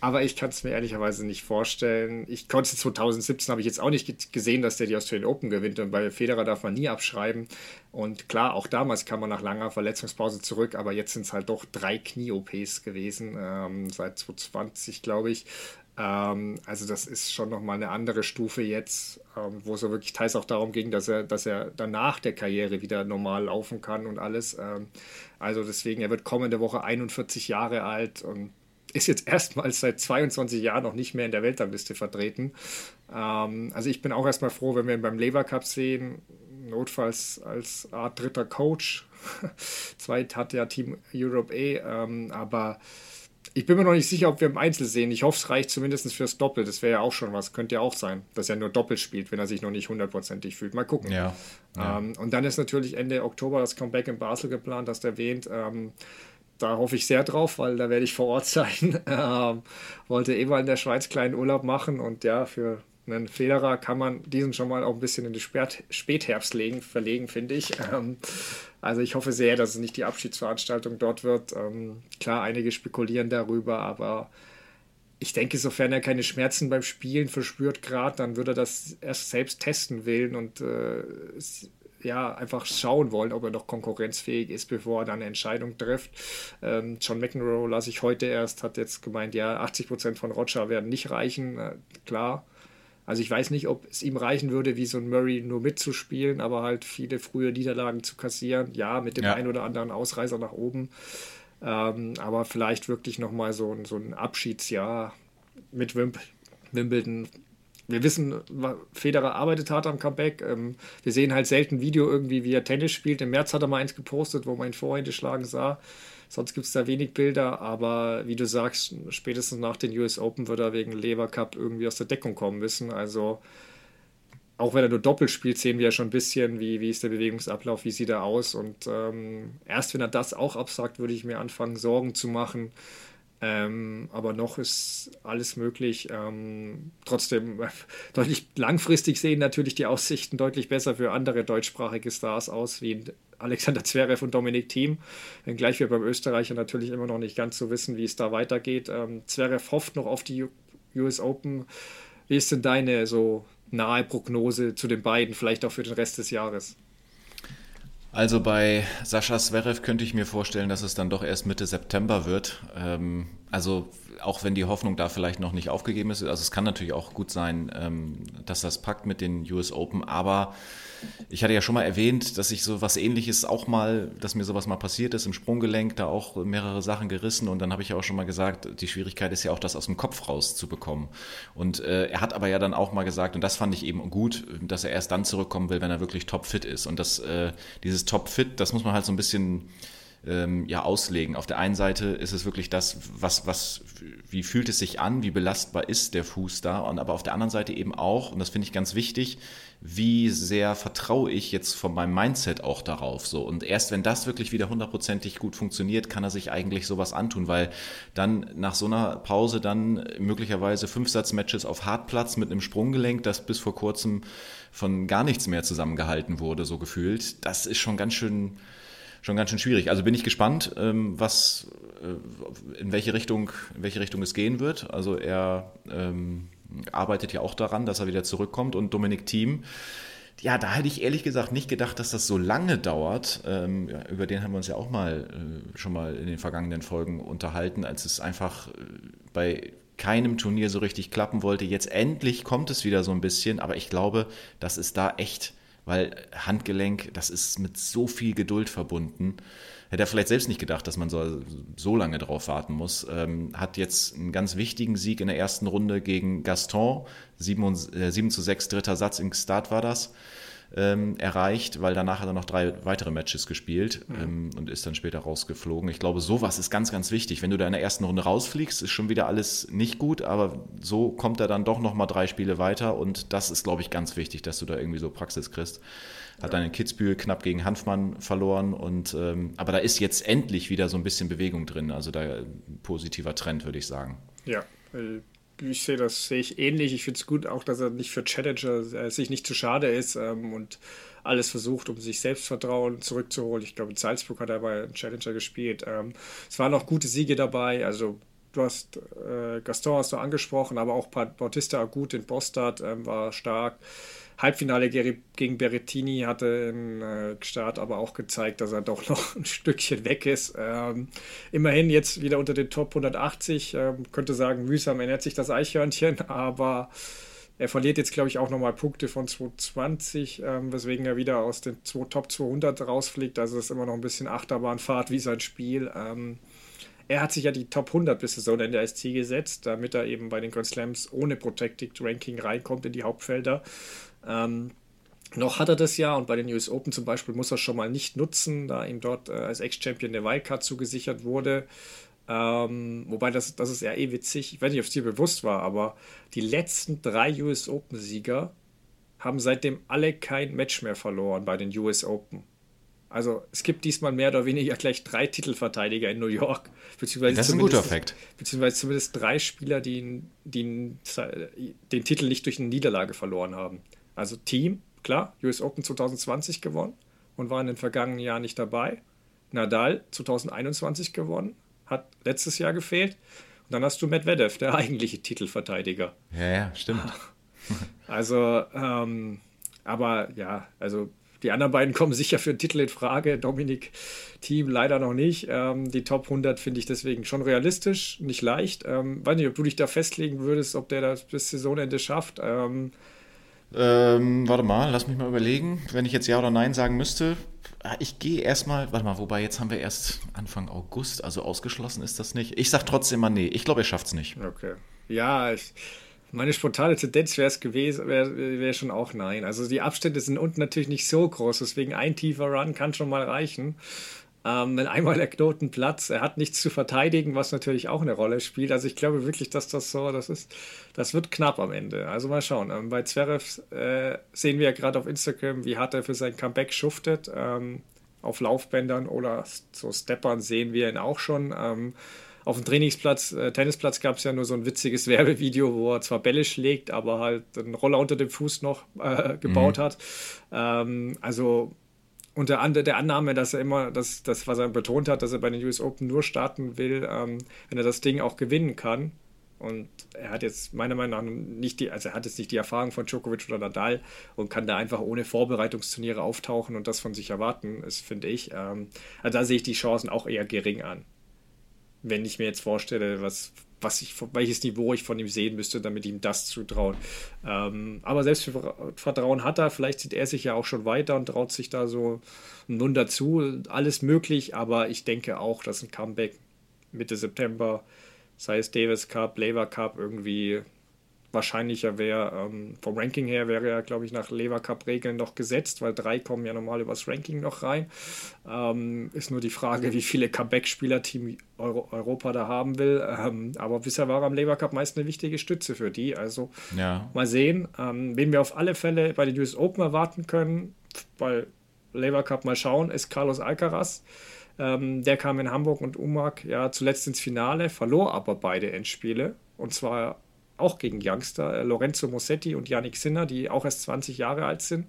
aber ich kann es mir ehrlicherweise nicht vorstellen. Ich konnte 2017 habe ich jetzt auch nicht gesehen, dass der die Australian Open gewinnt und bei Federer darf man nie abschreiben. Und klar, auch damals kam man nach langer Verletzungspause zurück, aber jetzt sind es halt doch drei Knie-OPs gewesen, ähm, seit 2020, glaube ich. Ähm, also das ist schon nochmal eine andere Stufe jetzt, ähm, wo es so wirklich teils auch darum ging, dass er, dass er danach der Karriere wieder normal laufen kann und alles. Ähm, also deswegen, er wird kommende Woche 41 Jahre alt und ist jetzt erstmals seit 22 Jahren noch nicht mehr in der Weltrangliste vertreten. Ähm, also ich bin auch erstmal froh, wenn wir ihn beim Lever Cup sehen, notfalls als Art dritter Coach. Zweit hat ja Team Europe A, ähm, aber ich bin mir noch nicht sicher, ob wir im Einzel sehen. Ich hoffe, es reicht zumindest fürs Doppel. Das wäre ja auch schon was. Könnte ja auch sein, dass er nur Doppel spielt, wenn er sich noch nicht hundertprozentig fühlt. Mal gucken. Ja, ja. Ähm, und dann ist natürlich Ende Oktober das Comeback in Basel geplant, hast erwähnt. Ähm, da hoffe ich sehr drauf, weil da werde ich vor Ort sein. Ähm, wollte eh mal in der Schweiz kleinen Urlaub machen und ja, für einen Federer kann man diesen schon mal auch ein bisschen in Spät Spätherbst legen, verlegen, finde ich. Ähm, also ich hoffe sehr, dass es nicht die Abschiedsveranstaltung dort wird. Ähm, klar, einige spekulieren darüber, aber ich denke, sofern er keine Schmerzen beim Spielen verspürt gerade, dann würde er das erst selbst testen wollen und äh, ja, einfach schauen wollen, ob er noch konkurrenzfähig ist, bevor er dann eine Entscheidung trifft. Ähm, John McEnroe lasse ich heute erst, hat jetzt gemeint, ja, 80 Prozent von Roger werden nicht reichen. Äh, klar. Also ich weiß nicht, ob es ihm reichen würde, wie so ein Murray nur mitzuspielen, aber halt viele frühe Niederlagen zu kassieren. Ja, mit dem ja. einen oder anderen Ausreißer nach oben. Ähm, aber vielleicht wirklich nochmal so, so ein Abschiedsjahr mit Wimp Wimbledon wir wissen, Federer arbeitet hart am Comeback. Ähm, wir sehen halt selten Video irgendwie, wie er Tennis spielt. Im März hat er mal eins gepostet, wo man ihn Vorhände schlagen sah. Sonst gibt es da wenig Bilder, aber wie du sagst, spätestens nach den US Open wird er wegen Lever Cup irgendwie aus der Deckung kommen müssen. Also auch wenn er nur doppelt spielt, sehen wir ja schon ein bisschen, wie, wie ist der Bewegungsablauf, wie sieht er aus. Und ähm, erst wenn er das auch absagt, würde ich mir anfangen, Sorgen zu machen, ähm, aber noch ist alles möglich. Ähm, trotzdem äh, deutlich langfristig sehen natürlich die Aussichten deutlich besser für andere deutschsprachige Stars aus, wie Alexander Zverev und Dominik Thiem. Wenngleich wir beim Österreicher natürlich immer noch nicht ganz so wissen, wie es da weitergeht. Ähm, Zverev hofft noch auf die US Open. Wie ist denn deine so nahe Prognose zu den beiden, vielleicht auch für den Rest des Jahres? Also bei Sascha Zverev könnte ich mir vorstellen, dass es dann doch erst Mitte September wird. Ähm, also auch wenn die Hoffnung da vielleicht noch nicht aufgegeben ist. Also es kann natürlich auch gut sein, ähm, dass das packt mit den US Open, aber ich hatte ja schon mal erwähnt, dass ich so was ähnliches auch mal, dass mir sowas mal passiert ist im Sprunggelenk, da auch mehrere Sachen gerissen und dann habe ich ja auch schon mal gesagt, die Schwierigkeit ist ja auch, das aus dem Kopf rauszubekommen. Und äh, er hat aber ja dann auch mal gesagt, und das fand ich eben gut, dass er erst dann zurückkommen will, wenn er wirklich topfit ist. Und das, äh, dieses topfit, das muss man halt so ein bisschen ähm, ja auslegen. Auf der einen Seite ist es wirklich das, was, was, wie fühlt es sich an, wie belastbar ist der Fuß da, und aber auf der anderen Seite eben auch, und das finde ich ganz wichtig, wie sehr vertraue ich jetzt von meinem Mindset auch darauf. So. Und erst wenn das wirklich wieder hundertprozentig gut funktioniert, kann er sich eigentlich sowas antun, weil dann nach so einer Pause dann möglicherweise Fünfsatzmatches auf Hartplatz mit einem Sprunggelenk, das bis vor kurzem von gar nichts mehr zusammengehalten wurde, so gefühlt, das ist schon ganz schön schon ganz schön schwierig. Also bin ich gespannt, ähm, was, äh, in welche Richtung, in welche Richtung es gehen wird. Also er ähm, arbeitet ja auch daran, dass er wieder zurückkommt. Und Dominik Thiem, ja, da hätte ich ehrlich gesagt nicht gedacht, dass das so lange dauert. Ähm, ja, über den haben wir uns ja auch mal äh, schon mal in den vergangenen Folgen unterhalten, als es einfach äh, bei keinem Turnier so richtig klappen wollte. Jetzt endlich kommt es wieder so ein bisschen, aber ich glaube, das ist da echt, weil Handgelenk, das ist mit so viel Geduld verbunden. Hätte er vielleicht selbst nicht gedacht, dass man so, so lange drauf warten muss. Ähm, hat jetzt einen ganz wichtigen Sieg in der ersten Runde gegen Gaston, 7, 7 äh, zu 6, dritter Satz im Start war das ähm, erreicht, weil danach hat er noch drei weitere Matches gespielt mhm. ähm, und ist dann später rausgeflogen. Ich glaube, sowas ist ganz, ganz wichtig. Wenn du da in der ersten Runde rausfliegst, ist schon wieder alles nicht gut, aber so kommt er dann doch nochmal drei Spiele weiter und das ist, glaube ich, ganz wichtig, dass du da irgendwie so Praxis kriegst. Hat dann in Kitzbühel knapp gegen Hanfmann verloren und ähm, aber da ist jetzt endlich wieder so ein bisschen Bewegung drin. Also da positiver Trend, würde ich sagen. Ja, ich sehe das sehe ich ähnlich. Ich finde es gut, auch dass er nicht für Challenger äh, sich nicht zu schade ist ähm, und alles versucht, um sich Selbstvertrauen zurückzuholen. Ich glaube, in Salzburg hat er bei Challenger gespielt. Ähm, es waren auch gute Siege dabei. Also du hast äh, Gaston hast du angesprochen, aber auch Bautista gut in Bostad ähm, war stark. Halbfinale gegen Berrettini hatte im äh, Start aber auch gezeigt, dass er doch noch ein Stückchen weg ist. Ähm, immerhin jetzt wieder unter den Top 180. Ähm, könnte sagen, mühsam ernährt sich das Eichhörnchen, aber er verliert jetzt, glaube ich, auch nochmal Punkte von 220, ähm, weswegen er wieder aus den Top 200 rausfliegt. Also ist immer noch ein bisschen Achterbahnfahrt wie sein Spiel. Ähm, er hat sich ja die Top 100 bis Saison in der SC gesetzt, damit er eben bei den Grand Slams ohne Protected Ranking reinkommt in die Hauptfelder. Ähm, noch hat er das ja und bei den US Open zum Beispiel muss er schon mal nicht nutzen, da ihm dort äh, als Ex-Champion der Wildcard zugesichert wurde. Ähm, wobei das, das ist ja eh witzig. Ich weiß nicht, ob es dir bewusst war, aber die letzten drei US Open-Sieger haben seitdem alle kein Match mehr verloren bei den US Open. Also es gibt diesmal mehr oder weniger gleich drei Titelverteidiger in New York. Beziehungsweise das ist ein guter Fakt. Beziehungsweise zumindest drei Spieler, die, die den Titel nicht durch eine Niederlage verloren haben. Also Team, klar, US Open 2020 gewonnen und war in den vergangenen Jahren nicht dabei. Nadal 2021 gewonnen, hat letztes Jahr gefehlt. Und dann hast du Medvedev, der eigentliche Titelverteidiger. Ja, ja, stimmt. Also, ähm, aber ja, also die anderen beiden kommen sicher für den Titel in Frage. Dominik Team leider noch nicht. Ähm, die Top 100 finde ich deswegen schon realistisch, nicht leicht. Ähm, weiß nicht, ob du dich da festlegen würdest, ob der das bis Saisonende schafft. Ähm, ähm, warte mal, lass mich mal überlegen. Wenn ich jetzt Ja oder Nein sagen müsste, ah, ich gehe erstmal, warte mal, wobei jetzt haben wir erst Anfang August, also ausgeschlossen ist das nicht. Ich sag trotzdem mal nee. Ich glaube, er es nicht. Okay. Ja, ich, meine spontane Tendenz wäre es gewesen, wäre wär schon auch nein. Also die Abstände sind unten natürlich nicht so groß, deswegen ein tiefer Run kann schon mal reichen. Ähm, wenn einmal der Knoten platzt, er hat nichts zu verteidigen, was natürlich auch eine Rolle spielt. Also ich glaube wirklich, dass das so, das ist, das wird knapp am Ende. Also mal schauen. Ähm, bei Zverev äh, sehen wir ja gerade auf Instagram, wie hart er für sein Comeback schuftet. Ähm, auf Laufbändern oder so Steppern sehen wir ihn auch schon. Ähm, auf dem Trainingsplatz, äh, Tennisplatz gab es ja nur so ein witziges Werbevideo, wo er zwar Bälle schlägt, aber halt einen Roller unter dem Fuß noch äh, gebaut mhm. hat. Ähm, also unter der Annahme, dass er immer, das, das, was er betont hat, dass er bei den US Open nur starten will, ähm, wenn er das Ding auch gewinnen kann. Und er hat jetzt meiner Meinung nach nicht die, also er hat jetzt nicht die Erfahrung von Djokovic oder Nadal und kann da einfach ohne Vorbereitungsturniere auftauchen und das von sich erwarten, ist, finde ich. Ähm, also da sehe ich die Chancen auch eher gering an. Wenn ich mir jetzt vorstelle, was was ich, welches Niveau ich von ihm sehen müsste, damit ihm das zutrauen. Ähm, aber Selbstvertrauen hat er, vielleicht sieht er sich ja auch schon weiter und traut sich da so ein Wunder zu. Alles möglich, aber ich denke auch, dass ein Comeback Mitte September, sei es Davis Cup, Labour Cup, irgendwie wahrscheinlicher wäre. Ähm, vom Ranking her wäre er, glaube ich, nach Lever Cup-Regeln noch gesetzt, weil drei kommen ja normal übers Ranking noch rein. Ähm, ist nur die Frage, wie viele Comeback-Spieler Team Euro Europa da haben will. Ähm, aber bisher war er am Lever Cup meist eine wichtige Stütze für die. Also ja. mal sehen, ähm, wen wir auf alle Fälle bei den US Open erwarten können, weil Lever Cup mal schauen, ist Carlos Alcaraz. Ähm, der kam in Hamburg und Umag ja zuletzt ins Finale, verlor aber beide Endspiele. Und zwar auch gegen Youngster, äh, Lorenzo Mossetti und Yannick Sinner, die auch erst 20 Jahre alt sind.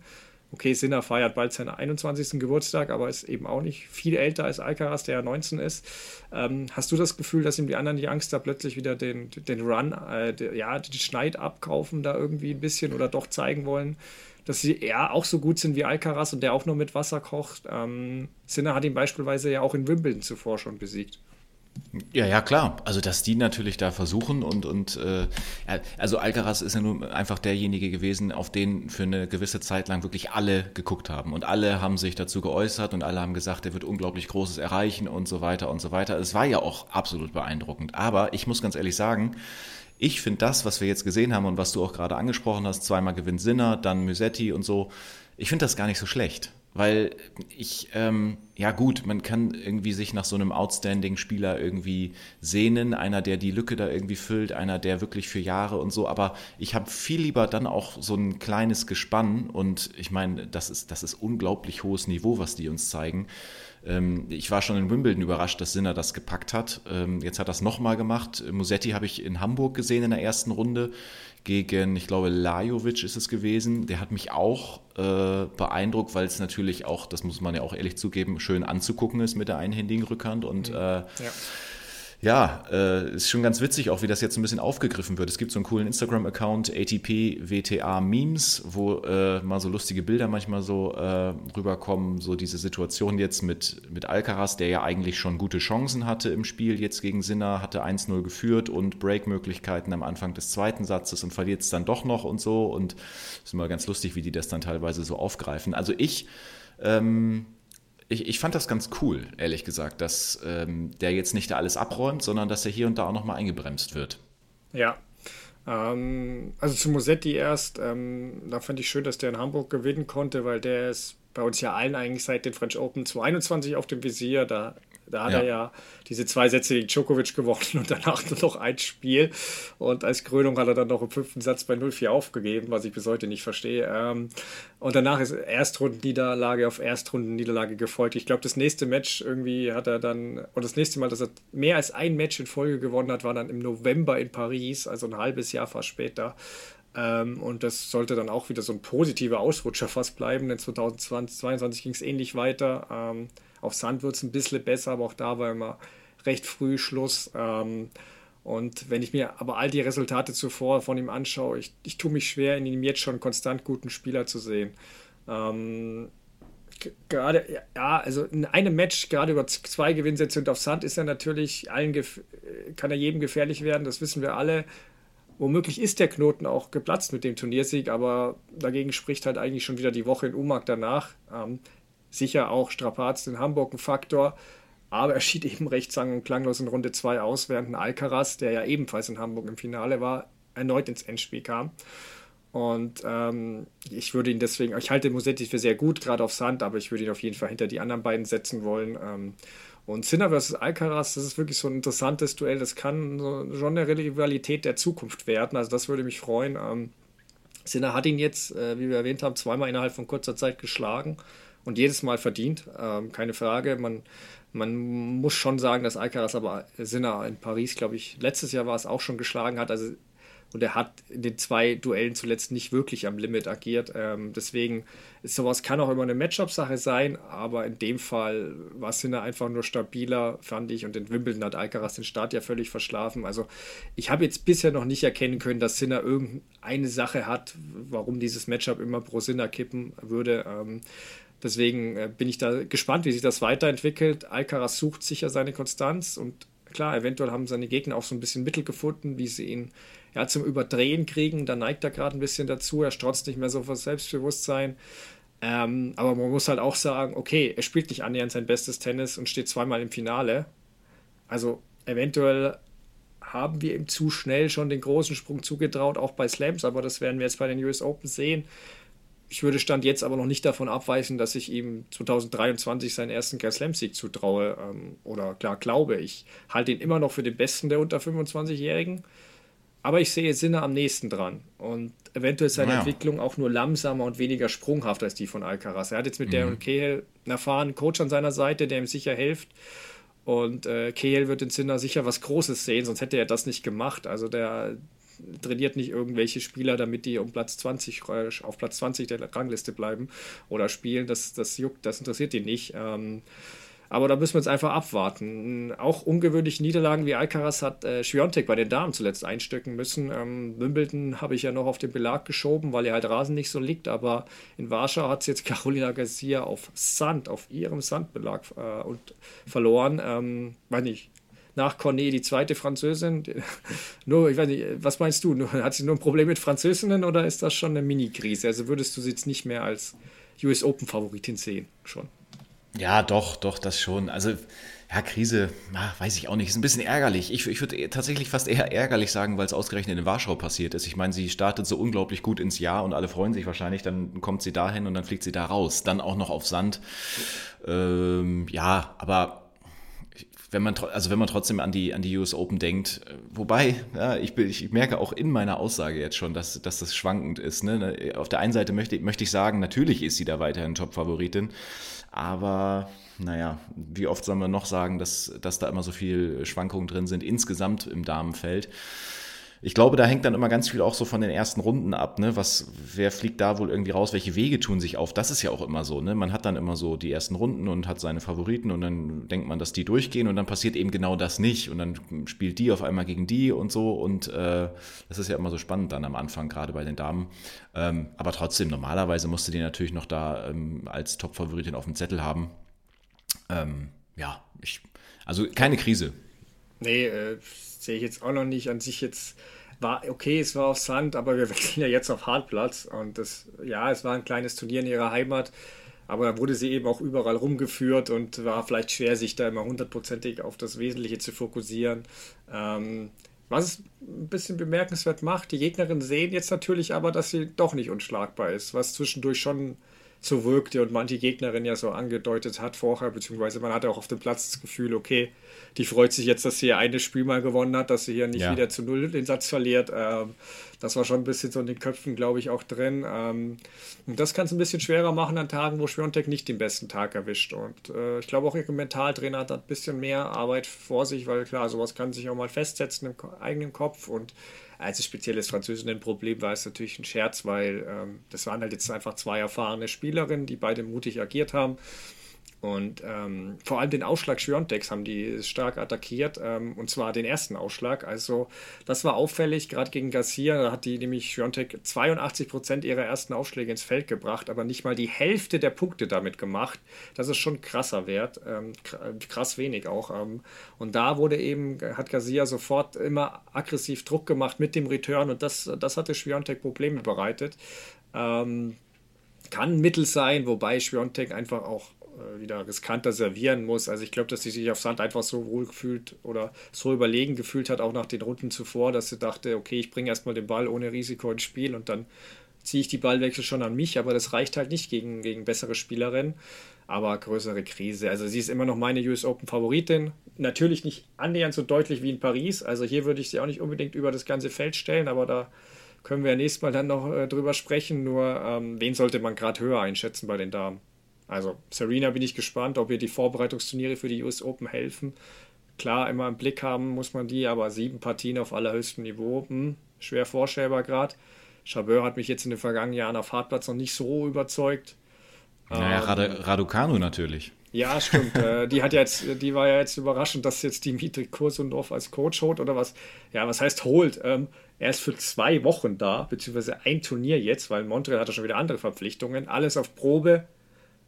Okay, Sinner feiert bald seinen 21. Geburtstag, aber ist eben auch nicht viel älter als Alcaraz, der ja 19 ist. Ähm, hast du das Gefühl, dass ihm die anderen Youngster plötzlich wieder den, den Run, äh, die, ja, den Schneid abkaufen da irgendwie ein bisschen oder doch zeigen wollen, dass sie ja auch so gut sind wie Alcaraz und der auch nur mit Wasser kocht? Ähm, Sinner hat ihn beispielsweise ja auch in Wimbledon zuvor schon besiegt. Ja, ja, klar. Also, dass die natürlich da versuchen und, und äh, also Alcaraz ist ja nun einfach derjenige gewesen, auf den für eine gewisse Zeit lang wirklich alle geguckt haben. Und alle haben sich dazu geäußert und alle haben gesagt, er wird unglaublich Großes erreichen und so weiter und so weiter. Es war ja auch absolut beeindruckend. Aber ich muss ganz ehrlich sagen, ich finde das, was wir jetzt gesehen haben und was du auch gerade angesprochen hast, zweimal gewinnt Sinner, dann Musetti und so, ich finde das gar nicht so schlecht. Weil ich, ähm, ja gut, man kann irgendwie sich nach so einem Outstanding-Spieler irgendwie sehnen, einer, der die Lücke da irgendwie füllt, einer, der wirklich für Jahre und so, aber ich habe viel lieber dann auch so ein kleines Gespann. Und ich meine, das ist, das ist unglaublich hohes Niveau, was die uns zeigen. Ähm, ich war schon in Wimbledon überrascht, dass Sinner das gepackt hat. Ähm, jetzt hat er es nochmal gemacht. Musetti habe ich in Hamburg gesehen in der ersten Runde gegen, ich glaube, Lajovic ist es gewesen. Der hat mich auch äh, beeindruckt, weil es natürlich auch, das muss man ja auch ehrlich zugeben, schön anzugucken ist mit der einhändigen Rückhand. Und mhm. äh, ja ja, äh, ist schon ganz witzig auch, wie das jetzt ein bisschen aufgegriffen wird. Es gibt so einen coolen Instagram-Account, ATP WTA Memes, wo äh, mal so lustige Bilder manchmal so äh, rüberkommen. So diese Situation jetzt mit, mit Alcaraz, der ja eigentlich schon gute Chancen hatte im Spiel jetzt gegen Sinner, hatte 1-0 geführt und Break-Möglichkeiten am Anfang des zweiten Satzes und verliert es dann doch noch und so. Und ist immer ganz lustig, wie die das dann teilweise so aufgreifen. Also ich ähm, ich, ich fand das ganz cool, ehrlich gesagt, dass ähm, der jetzt nicht da alles abräumt, sondern dass er hier und da auch nochmal eingebremst wird. Ja. Ähm, also zu Musetti erst, ähm, da fand ich schön, dass der in Hamburg gewinnen konnte, weil der ist bei uns ja allen eigentlich seit den French Open 2021 auf dem Visier. Da da hat ja. er ja diese zwei Sätze gegen Djokovic gewonnen und danach nur noch ein Spiel. Und als Krönung hat er dann noch im fünften Satz bei 0-4 aufgegeben, was ich bis heute nicht verstehe. Ähm, und danach ist Erstrundenniederlage auf Erstrundenniederlage gefolgt. Ich glaube, das nächste Match irgendwie hat er dann, und das nächste Mal, dass er mehr als ein Match in Folge gewonnen hat, war dann im November in Paris, also ein halbes Jahr fast später. Ähm, und das sollte dann auch wieder so ein positiver Ausrutscher fast bleiben, denn 2022 ging es ähnlich weiter. Ähm, auf Sand wird es ein bisschen besser, aber auch da war immer recht früh Schluss. Ähm, und wenn ich mir aber all die Resultate zuvor von ihm anschaue, ich, ich tue mich schwer, in ihm jetzt schon konstant guten Spieler zu sehen. Ähm, gerade, ja, also in einem Match, gerade über zwei Gewinnsätze und auf Sand ist er natürlich allen, kann er jedem gefährlich werden, das wissen wir alle. Womöglich ist der Knoten auch geplatzt mit dem Turniersieg, aber dagegen spricht halt eigentlich schon wieder die Woche in Umag danach. Ähm, sicher auch Strapaz in Hamburg ein Faktor, aber er schied eben recht sang- und klanglos in Runde 2 aus, während ein Alcaraz, der ja ebenfalls in Hamburg im Finale war, erneut ins Endspiel kam. Und ähm, ich würde ihn deswegen, ich halte Musetti für sehr gut, gerade auf Sand, aber ich würde ihn auf jeden Fall hinter die anderen beiden setzen wollen. Ähm, und Sinner versus Alcaraz, das ist wirklich so ein interessantes Duell. Das kann so, schon eine Rivalität der Zukunft werden. Also das würde mich freuen. Ähm, Sinner hat ihn jetzt, äh, wie wir erwähnt haben, zweimal innerhalb von kurzer Zeit geschlagen und jedes Mal verdient, ähm, keine Frage. Man, man muss schon sagen, dass Alcaraz aber Sinner in Paris, glaube ich, letztes Jahr war es auch schon geschlagen hat. Also und er hat in den zwei Duellen zuletzt nicht wirklich am Limit agiert. Ähm, deswegen ist sowas kann auch immer eine Matchup-Sache sein, aber in dem Fall war Sinner einfach nur stabiler, fand ich. Und in Wimbledon hat Alcaraz den Start ja völlig verschlafen. Also ich habe jetzt bisher noch nicht erkennen können, dass Sinner irgendeine Sache hat, warum dieses Matchup immer pro Sinner kippen würde. Ähm, Deswegen äh, bin ich da gespannt, wie sich das weiterentwickelt. Alcaraz sucht sicher seine Konstanz und klar, eventuell haben seine Gegner auch so ein bisschen Mittel gefunden, wie sie ihn ja, zum Überdrehen kriegen. Da neigt er gerade ein bisschen dazu. Er strotzt nicht mehr so vor Selbstbewusstsein. Ähm, aber man muss halt auch sagen, okay, er spielt nicht annähernd sein bestes Tennis und steht zweimal im Finale. Also eventuell haben wir ihm zu schnell schon den großen Sprung zugetraut, auch bei Slams, aber das werden wir jetzt bei den US Open sehen. Ich würde Stand jetzt aber noch nicht davon abweisen, dass ich ihm 2023 seinen ersten Grand Slam-Sieg zutraue. Ähm, oder klar glaube. Ich halte ihn immer noch für den besten der unter 25-Jährigen. Aber ich sehe Sinne am nächsten dran. Und eventuell seine naja. Entwicklung auch nur langsamer und weniger sprunghaft als die von Alcaraz. Er hat jetzt mit mhm. Darren Cahill einen erfahrenen Coach an seiner Seite, der ihm sicher hilft. Und äh, Cahill wird in Sinner sicher was Großes sehen, sonst hätte er das nicht gemacht. Also der trainiert nicht irgendwelche Spieler, damit die um Platz 20 äh, auf Platz 20 der Rangliste bleiben oder spielen. Das, das juckt, das interessiert ihn nicht. Ähm, aber da müssen wir jetzt einfach abwarten. Auch ungewöhnliche Niederlagen wie Alcaraz hat äh, Schwiontek bei den Damen zuletzt einstecken müssen. Ähm, Wimbledon habe ich ja noch auf den Belag geschoben, weil er halt Rasen nicht so liegt. Aber in Warschau hat es jetzt Carolina Garcia auf Sand, auf ihrem Sandbelag äh, und verloren. Ähm, weiß nicht, nach Cornet die zweite Französin. nur, ich weiß nicht, was meinst du? Hat sie nur ein Problem mit Französinnen oder ist das schon eine Mini-Krise? Also würdest du sie jetzt nicht mehr als US Open-Favoritin sehen schon? Ja, doch, doch, das schon. Also, ja, Krise, weiß ich auch nicht. Ist ein bisschen ärgerlich. Ich, ich würde tatsächlich fast eher ärgerlich sagen, weil es ausgerechnet in Warschau passiert ist. Ich meine, sie startet so unglaublich gut ins Jahr und alle freuen sich wahrscheinlich. Dann kommt sie dahin und dann fliegt sie da raus. Dann auch noch auf Sand. Ähm, ja, aber wenn man, also wenn man trotzdem an die, an die US Open denkt, äh, wobei, ja, ich, ich merke auch in meiner Aussage jetzt schon, dass, dass das schwankend ist. Ne? Auf der einen Seite möchte, möchte ich sagen, natürlich ist sie da weiterhin Top-Favoritin. Aber naja, wie oft sollen wir noch sagen, dass, dass da immer so viel Schwankungen drin sind, insgesamt im Damenfeld. Ich glaube, da hängt dann immer ganz viel auch so von den ersten Runden ab, ne? Was, wer fliegt da wohl irgendwie raus, welche Wege tun sich auf? Das ist ja auch immer so, ne? Man hat dann immer so die ersten Runden und hat seine Favoriten und dann denkt man, dass die durchgehen und dann passiert eben genau das nicht. Und dann spielt die auf einmal gegen die und so. Und äh, das ist ja immer so spannend dann am Anfang, gerade bei den Damen. Ähm, aber trotzdem, normalerweise musste die natürlich noch da ähm, als Top-Favoritin auf dem Zettel haben. Ähm, ja, ich, also keine Krise. Nee, äh, sehe ich jetzt auch noch nicht. An sich jetzt war okay, es war auf Sand, aber wir wechseln ja jetzt auf Hartplatz. Und das, ja, es war ein kleines Turnier in ihrer Heimat. Aber da wurde sie eben auch überall rumgeführt und war vielleicht schwer, sich da immer hundertprozentig auf das Wesentliche zu fokussieren. Ähm, was es ein bisschen bemerkenswert macht, die Gegnerinnen sehen jetzt natürlich aber, dass sie doch nicht unschlagbar ist, was zwischendurch schon so wirkte und manche Gegnerin ja so angedeutet hat vorher, beziehungsweise man hatte auch auf dem Platz das Gefühl, okay, die freut sich jetzt, dass sie ihr eines Spiel mal gewonnen hat, dass sie hier nicht ja. wieder zu null den Satz verliert. Ähm, das war schon ein bisschen so in den Köpfen, glaube ich, auch drin. Ähm, und das kann es ein bisschen schwerer machen an Tagen, wo Schwiontek nicht den besten Tag erwischt. Und äh, ich glaube auch ihr Mentaltrainer hat ein bisschen mehr Arbeit vor sich, weil klar, sowas kann sich auch mal festsetzen im eigenen Kopf und als spezielles Französinnen-Problem war es natürlich ein Scherz, weil ähm, das waren halt jetzt einfach zwei erfahrene Spielerinnen, die beide mutig agiert haben. Und ähm, vor allem den Ausschlag Schwiontex haben die stark attackiert, ähm, und zwar den ersten Ausschlag. Also das war auffällig, gerade gegen Garcia, da hat die nämlich Schwiontek 82% ihrer ersten Aufschläge ins Feld gebracht, aber nicht mal die Hälfte der Punkte damit gemacht. Das ist schon krasser Wert, ähm, krass wenig auch. Ähm. und da wurde eben, hat Garcia sofort immer aggressiv Druck gemacht mit dem Return und das, das hatte Schwiontek Probleme bereitet. Ähm, kann ein Mittel sein, wobei Schwiontek einfach auch wieder riskanter servieren muss. Also ich glaube, dass sie sich auf Sand einfach so wohl gefühlt oder so überlegen gefühlt hat, auch nach den Runden zuvor, dass sie dachte, okay, ich bringe erstmal den Ball ohne Risiko ins Spiel und dann ziehe ich die Ballwechsel schon an mich, aber das reicht halt nicht gegen, gegen bessere Spielerinnen. Aber größere Krise. Also sie ist immer noch meine US Open Favoritin. Natürlich nicht annähernd so deutlich wie in Paris. Also hier würde ich sie auch nicht unbedingt über das ganze Feld stellen, aber da können wir ja nächstes Mal dann noch äh, drüber sprechen. Nur ähm, wen sollte man gerade höher einschätzen bei den Damen? Also Serena bin ich gespannt, ob ihr die Vorbereitungsturniere für die US Open helfen. Klar, immer im Blick haben muss man die, aber sieben Partien auf allerhöchstem Niveau, hm, schwer vorstellbar gerade. Chabeur hat mich jetzt in den vergangenen Jahren auf Hartplatz noch nicht so überzeugt. Naja, ähm, Raducanu natürlich. Ja, stimmt. äh, die hat jetzt, die war ja jetzt überraschend, dass jetzt Dimitri Kursundorf als Coach holt oder was. Ja, was heißt holt? Ähm, er ist für zwei Wochen da, beziehungsweise ein Turnier jetzt, weil Montreal hat ja schon wieder andere Verpflichtungen. Alles auf Probe,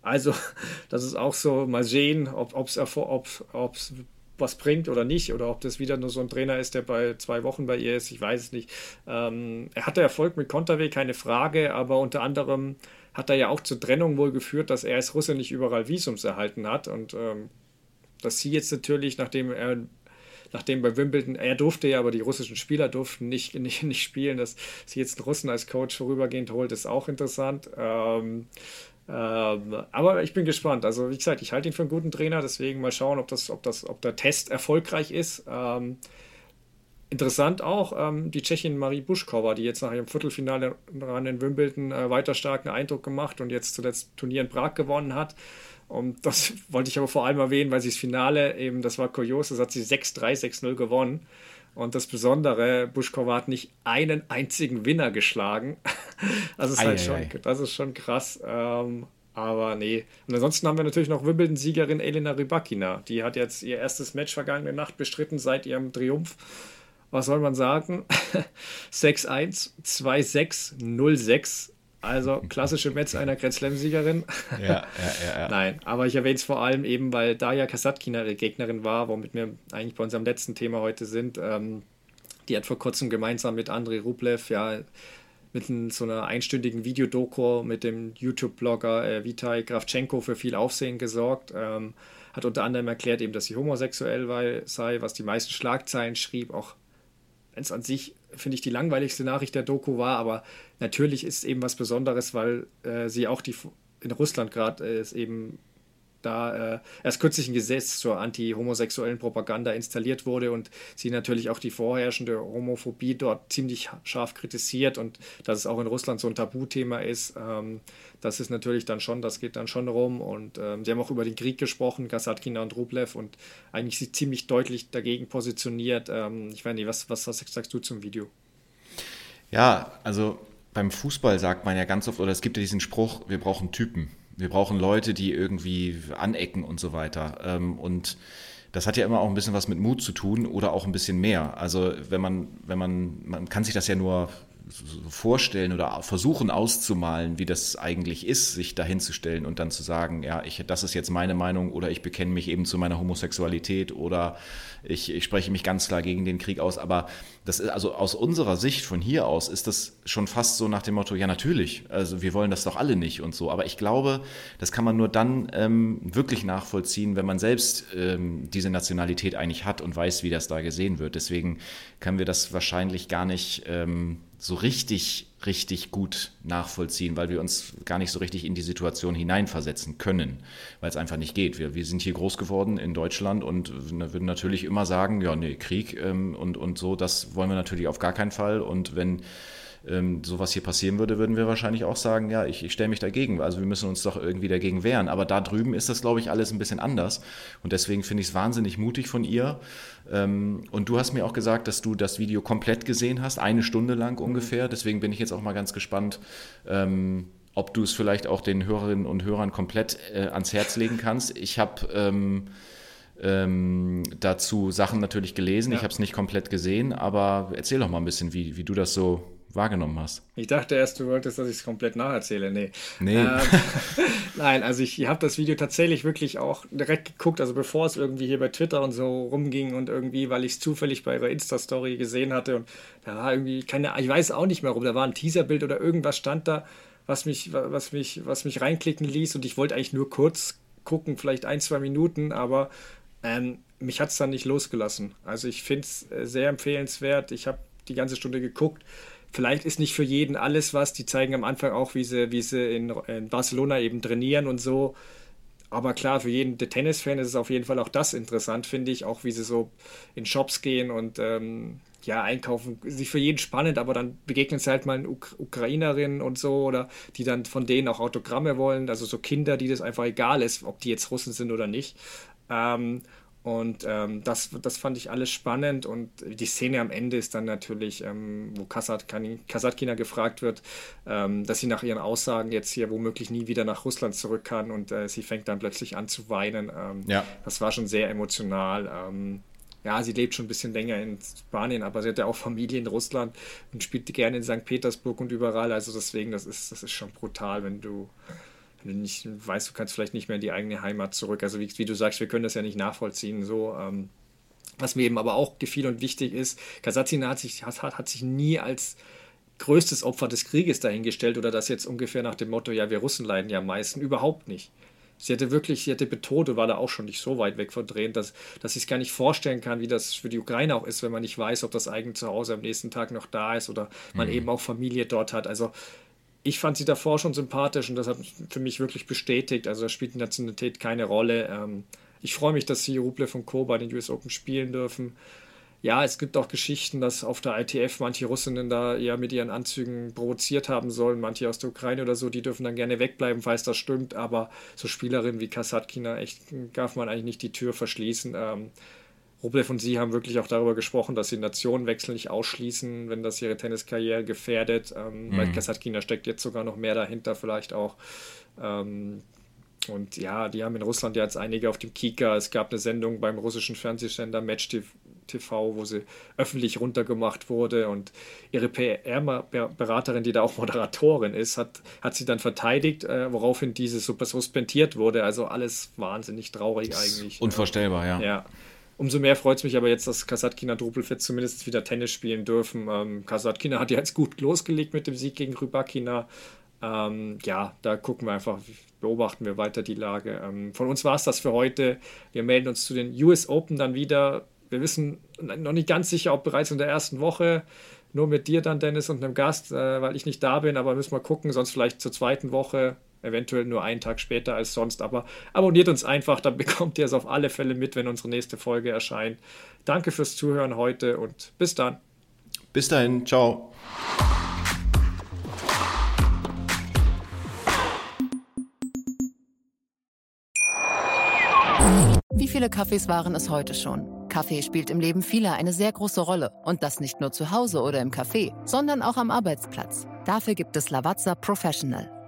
also, das ist auch so, mal sehen, ob es was bringt oder nicht, oder ob das wieder nur so ein Trainer ist, der bei zwei Wochen bei ihr ist, ich weiß es nicht. Ähm, er hatte Erfolg mit Konterweh, keine Frage, aber unter anderem hat er ja auch zur Trennung wohl geführt, dass er als Russe nicht überall Visums erhalten hat und ähm, dass sie jetzt natürlich, nachdem er nachdem bei Wimbledon, er durfte ja, aber die russischen Spieler durften nicht, nicht, nicht spielen, dass sie jetzt einen Russen als Coach vorübergehend holt, ist auch interessant. Ähm, ähm, aber ich bin gespannt. Also, wie gesagt, ich halte ihn für einen guten Trainer, deswegen mal schauen, ob, das, ob, das, ob der Test erfolgreich ist. Ähm, interessant auch ähm, die Tschechin Marie Buschkova, die jetzt nach ihrem Viertelfinale ran in Wimbledon äh, weiter starken Eindruck gemacht und jetzt zuletzt Turnier in Prag gewonnen hat. Und das wollte ich aber vor allem erwähnen, weil sie das Finale eben, das war kurios, das hat sie 6-3, 6-0 gewonnen. Und das Besondere, Buschkova hat nicht einen einzigen Winner geschlagen. Also ist halt schon, das ist schon krass. Ähm, aber nee. Und ansonsten haben wir natürlich noch Wimbledon-Siegerin Elena Rybakina. Die hat jetzt ihr erstes Match vergangene Nacht bestritten seit ihrem Triumph. Was soll man sagen? 6-1, 2-6, 0-6. Also klassische Metz einer Grand Slam-Siegerin. Ja, ja, ja, ja, Nein, aber ich erwähne es vor allem eben, weil Daya Kasatkina ihre Gegnerin war, womit wir eigentlich bei unserem letzten Thema heute sind. Ähm, die hat vor kurzem gemeinsam mit Andrei Rublev ja mit so einer einstündigen Videodoku mit dem YouTube-Blogger äh, Vitai Kravchenko für viel Aufsehen gesorgt. Ähm, hat unter anderem erklärt eben, dass sie homosexuell war, sei, was die meisten Schlagzeilen schrieb, auch wenn es an sich finde ich, die langweiligste Nachricht der Doku war, aber natürlich ist eben was Besonderes, weil äh, sie auch die in Russland gerade äh, ist eben da äh, erst kürzlich ein Gesetz zur anti-homosexuellen Propaganda installiert wurde und sie natürlich auch die vorherrschende Homophobie dort ziemlich scharf kritisiert und dass es auch in Russland so ein Tabuthema ist, ähm, das ist natürlich dann schon, das geht dann schon rum und ähm, sie haben auch über den Krieg gesprochen, Gasatkina und Rublev und eigentlich sie ziemlich deutlich dagegen positioniert. Ähm, ich weiß nicht, was, was, was sagst du zum Video? Ja, also beim Fußball sagt man ja ganz oft, oder es gibt ja diesen Spruch, wir brauchen Typen. Wir brauchen Leute, die irgendwie anecken und so weiter. Ähm, und das hat ja immer auch ein bisschen was mit Mut zu tun oder auch ein bisschen mehr. Also wenn man, wenn man, man kann sich das ja nur vorstellen oder versuchen auszumalen, wie das eigentlich ist, sich dahinzustellen und dann zu sagen, ja, ich, das ist jetzt meine Meinung oder ich bekenne mich eben zu meiner Homosexualität oder ich, ich spreche mich ganz klar gegen den Krieg aus. Aber das ist also aus unserer Sicht von hier aus ist das schon fast so nach dem Motto, ja natürlich, also wir wollen das doch alle nicht und so. Aber ich glaube, das kann man nur dann ähm, wirklich nachvollziehen, wenn man selbst ähm, diese Nationalität eigentlich hat und weiß, wie das da gesehen wird. Deswegen können wir das wahrscheinlich gar nicht ähm, so richtig, richtig gut nachvollziehen, weil wir uns gar nicht so richtig in die Situation hineinversetzen können, weil es einfach nicht geht. Wir, wir sind hier groß geworden in Deutschland und würden natürlich immer sagen, ja, nee, Krieg ähm, und, und so, das wollen wir natürlich auf gar keinen Fall. Und wenn ähm, sowas hier passieren würde, würden wir wahrscheinlich auch sagen, ja, ich, ich stelle mich dagegen. Also wir müssen uns doch irgendwie dagegen wehren. Aber da drüben ist das, glaube ich, alles ein bisschen anders. Und deswegen finde ich es wahnsinnig mutig von ihr. Ähm, und du hast mir auch gesagt, dass du das Video komplett gesehen hast, eine Stunde lang ungefähr. Deswegen bin ich jetzt auch mal ganz gespannt. Ähm, ob du es vielleicht auch den Hörerinnen und Hörern komplett äh, ans Herz legen kannst. Ich habe ähm, ähm, dazu Sachen natürlich gelesen. Ja. Ich habe es nicht komplett gesehen, aber erzähl doch mal ein bisschen, wie, wie du das so wahrgenommen hast. Ich dachte erst, du wolltest, dass ich es komplett nacherzähle. Nee. Nee. Ähm, nein, also ich habe das Video tatsächlich wirklich auch direkt geguckt, also bevor es irgendwie hier bei Twitter und so rumging und irgendwie, weil ich es zufällig bei ihrer Insta-Story gesehen hatte und da war irgendwie keine, ich weiß auch nicht mehr rum, da war ein Teaserbild oder irgendwas stand da, was mich, was mich, was mich reinklicken ließ und ich wollte eigentlich nur kurz gucken, vielleicht ein, zwei Minuten, aber ähm, mich hat es dann nicht losgelassen. Also ich finde es äh, sehr empfehlenswert. Ich habe die ganze Stunde geguckt. Vielleicht ist nicht für jeden alles was. Die zeigen am Anfang auch, wie sie, wie sie in, in Barcelona eben trainieren und so. Aber klar, für jeden Tennisfan ist es auf jeden Fall auch das interessant, finde ich. Auch wie sie so in Shops gehen und ähm, ja, einkaufen. Sich für jeden spannend, aber dann begegnen sie halt mal einen Uk Ukrainerinnen und so oder die dann von denen auch Autogramme wollen. Also so Kinder, die das einfach egal ist, ob die jetzt Russen sind oder nicht. Ähm, und ähm, das, das fand ich alles spannend und die Szene am Ende ist dann natürlich, ähm, wo Kasatkina gefragt wird, ähm, dass sie nach ihren Aussagen jetzt hier womöglich nie wieder nach Russland zurück kann und äh, sie fängt dann plötzlich an zu weinen. Ähm, ja. Das war schon sehr emotional. Ähm, ja, sie lebt schon ein bisschen länger in Spanien, aber sie hat ja auch Familie in Russland und spielt gerne in St. Petersburg und überall. Also deswegen, das ist, das ist schon brutal, wenn du wenn du nicht weißt, du kannst vielleicht nicht mehr in die eigene Heimat zurück. Also wie, wie du sagst, wir können das ja nicht nachvollziehen. So, ähm, was mir eben aber auch gefiel und wichtig ist, Kasatina hat sich, hat, hat sich nie als größtes Opfer des Krieges dahingestellt oder das jetzt ungefähr nach dem Motto, ja, wir Russen leiden ja am meisten, überhaupt nicht. Sie hätte wirklich, sie hätte betont und war da auch schon nicht so weit weg von drehen, dass, dass sie es gar nicht vorstellen kann, wie das für die Ukraine auch ist, wenn man nicht weiß, ob das eigene Zuhause am nächsten Tag noch da ist oder man mhm. eben auch Familie dort hat. Also ich fand sie davor schon sympathisch und das hat für mich wirklich bestätigt. Also da spielt die Nationalität keine Rolle. Ähm, ich freue mich, dass sie Rublev und Co. bei den US Open spielen dürfen ja, es gibt auch Geschichten, dass auf der ITF manche Russinnen da ja mit ihren Anzügen provoziert haben sollen, manche aus der Ukraine oder so, die dürfen dann gerne wegbleiben, falls das stimmt, aber so Spielerinnen wie Kasatkina, echt darf man eigentlich nicht die Tür verschließen. Ähm, Rublev und sie haben wirklich auch darüber gesprochen, dass sie Nationenwechsel nicht ausschließen, wenn das ihre Tenniskarriere gefährdet. Ähm, mhm. Bei Kasatkina steckt jetzt sogar noch mehr dahinter, vielleicht auch. Ähm, und ja, die haben in Russland ja jetzt einige auf dem Kika. Es gab eine Sendung beim russischen Fernsehsender Match TV, wo sie öffentlich runtergemacht wurde. Und ihre PR-Beraterin, die da auch Moderatorin ist, hat, hat sie dann verteidigt, äh, woraufhin diese super suspendiert wurde. Also alles wahnsinnig traurig eigentlich. Unvorstellbar, ja. Ja. Umso mehr freut es mich aber jetzt, dass Kasatkina Drupelfett zumindest wieder Tennis spielen dürfen. Ähm, Kasatkina hat ja jetzt gut losgelegt mit dem Sieg gegen Rybakina. Ähm, ja, da gucken wir einfach, beobachten wir weiter die Lage. Ähm, von uns war es das für heute. Wir melden uns zu den US Open dann wieder wir wissen noch nicht ganz sicher, ob bereits in der ersten Woche nur mit dir dann, Dennis, und einem Gast, äh, weil ich nicht da bin, aber müssen wir gucken, sonst vielleicht zur zweiten Woche, eventuell nur einen Tag später als sonst. Aber abonniert uns einfach, dann bekommt ihr es auf alle Fälle mit, wenn unsere nächste Folge erscheint. Danke fürs Zuhören heute und bis dann. Bis dahin, ciao. Wie viele Kaffees waren es heute schon? Kaffee spielt im Leben vieler eine sehr große Rolle. Und das nicht nur zu Hause oder im Café, sondern auch am Arbeitsplatz. Dafür gibt es Lavazza Professional.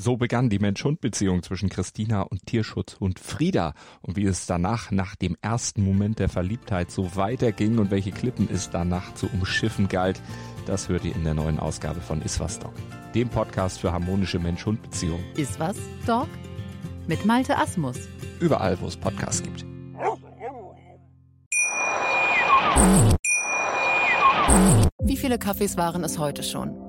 So begann die Mensch-Hund-Beziehung zwischen Christina und Tierschutz und Frieda. Und wie es danach, nach dem ersten Moment der Verliebtheit, so weiterging und welche Klippen es danach zu umschiffen galt, das hört ihr in der neuen Ausgabe von Iswas Dog, dem Podcast für harmonische Mensch-Hund-Beziehungen. Iswas Dog? Mit Malte Asmus. Überall, wo es Podcasts gibt. Wie viele Kaffees waren es heute schon?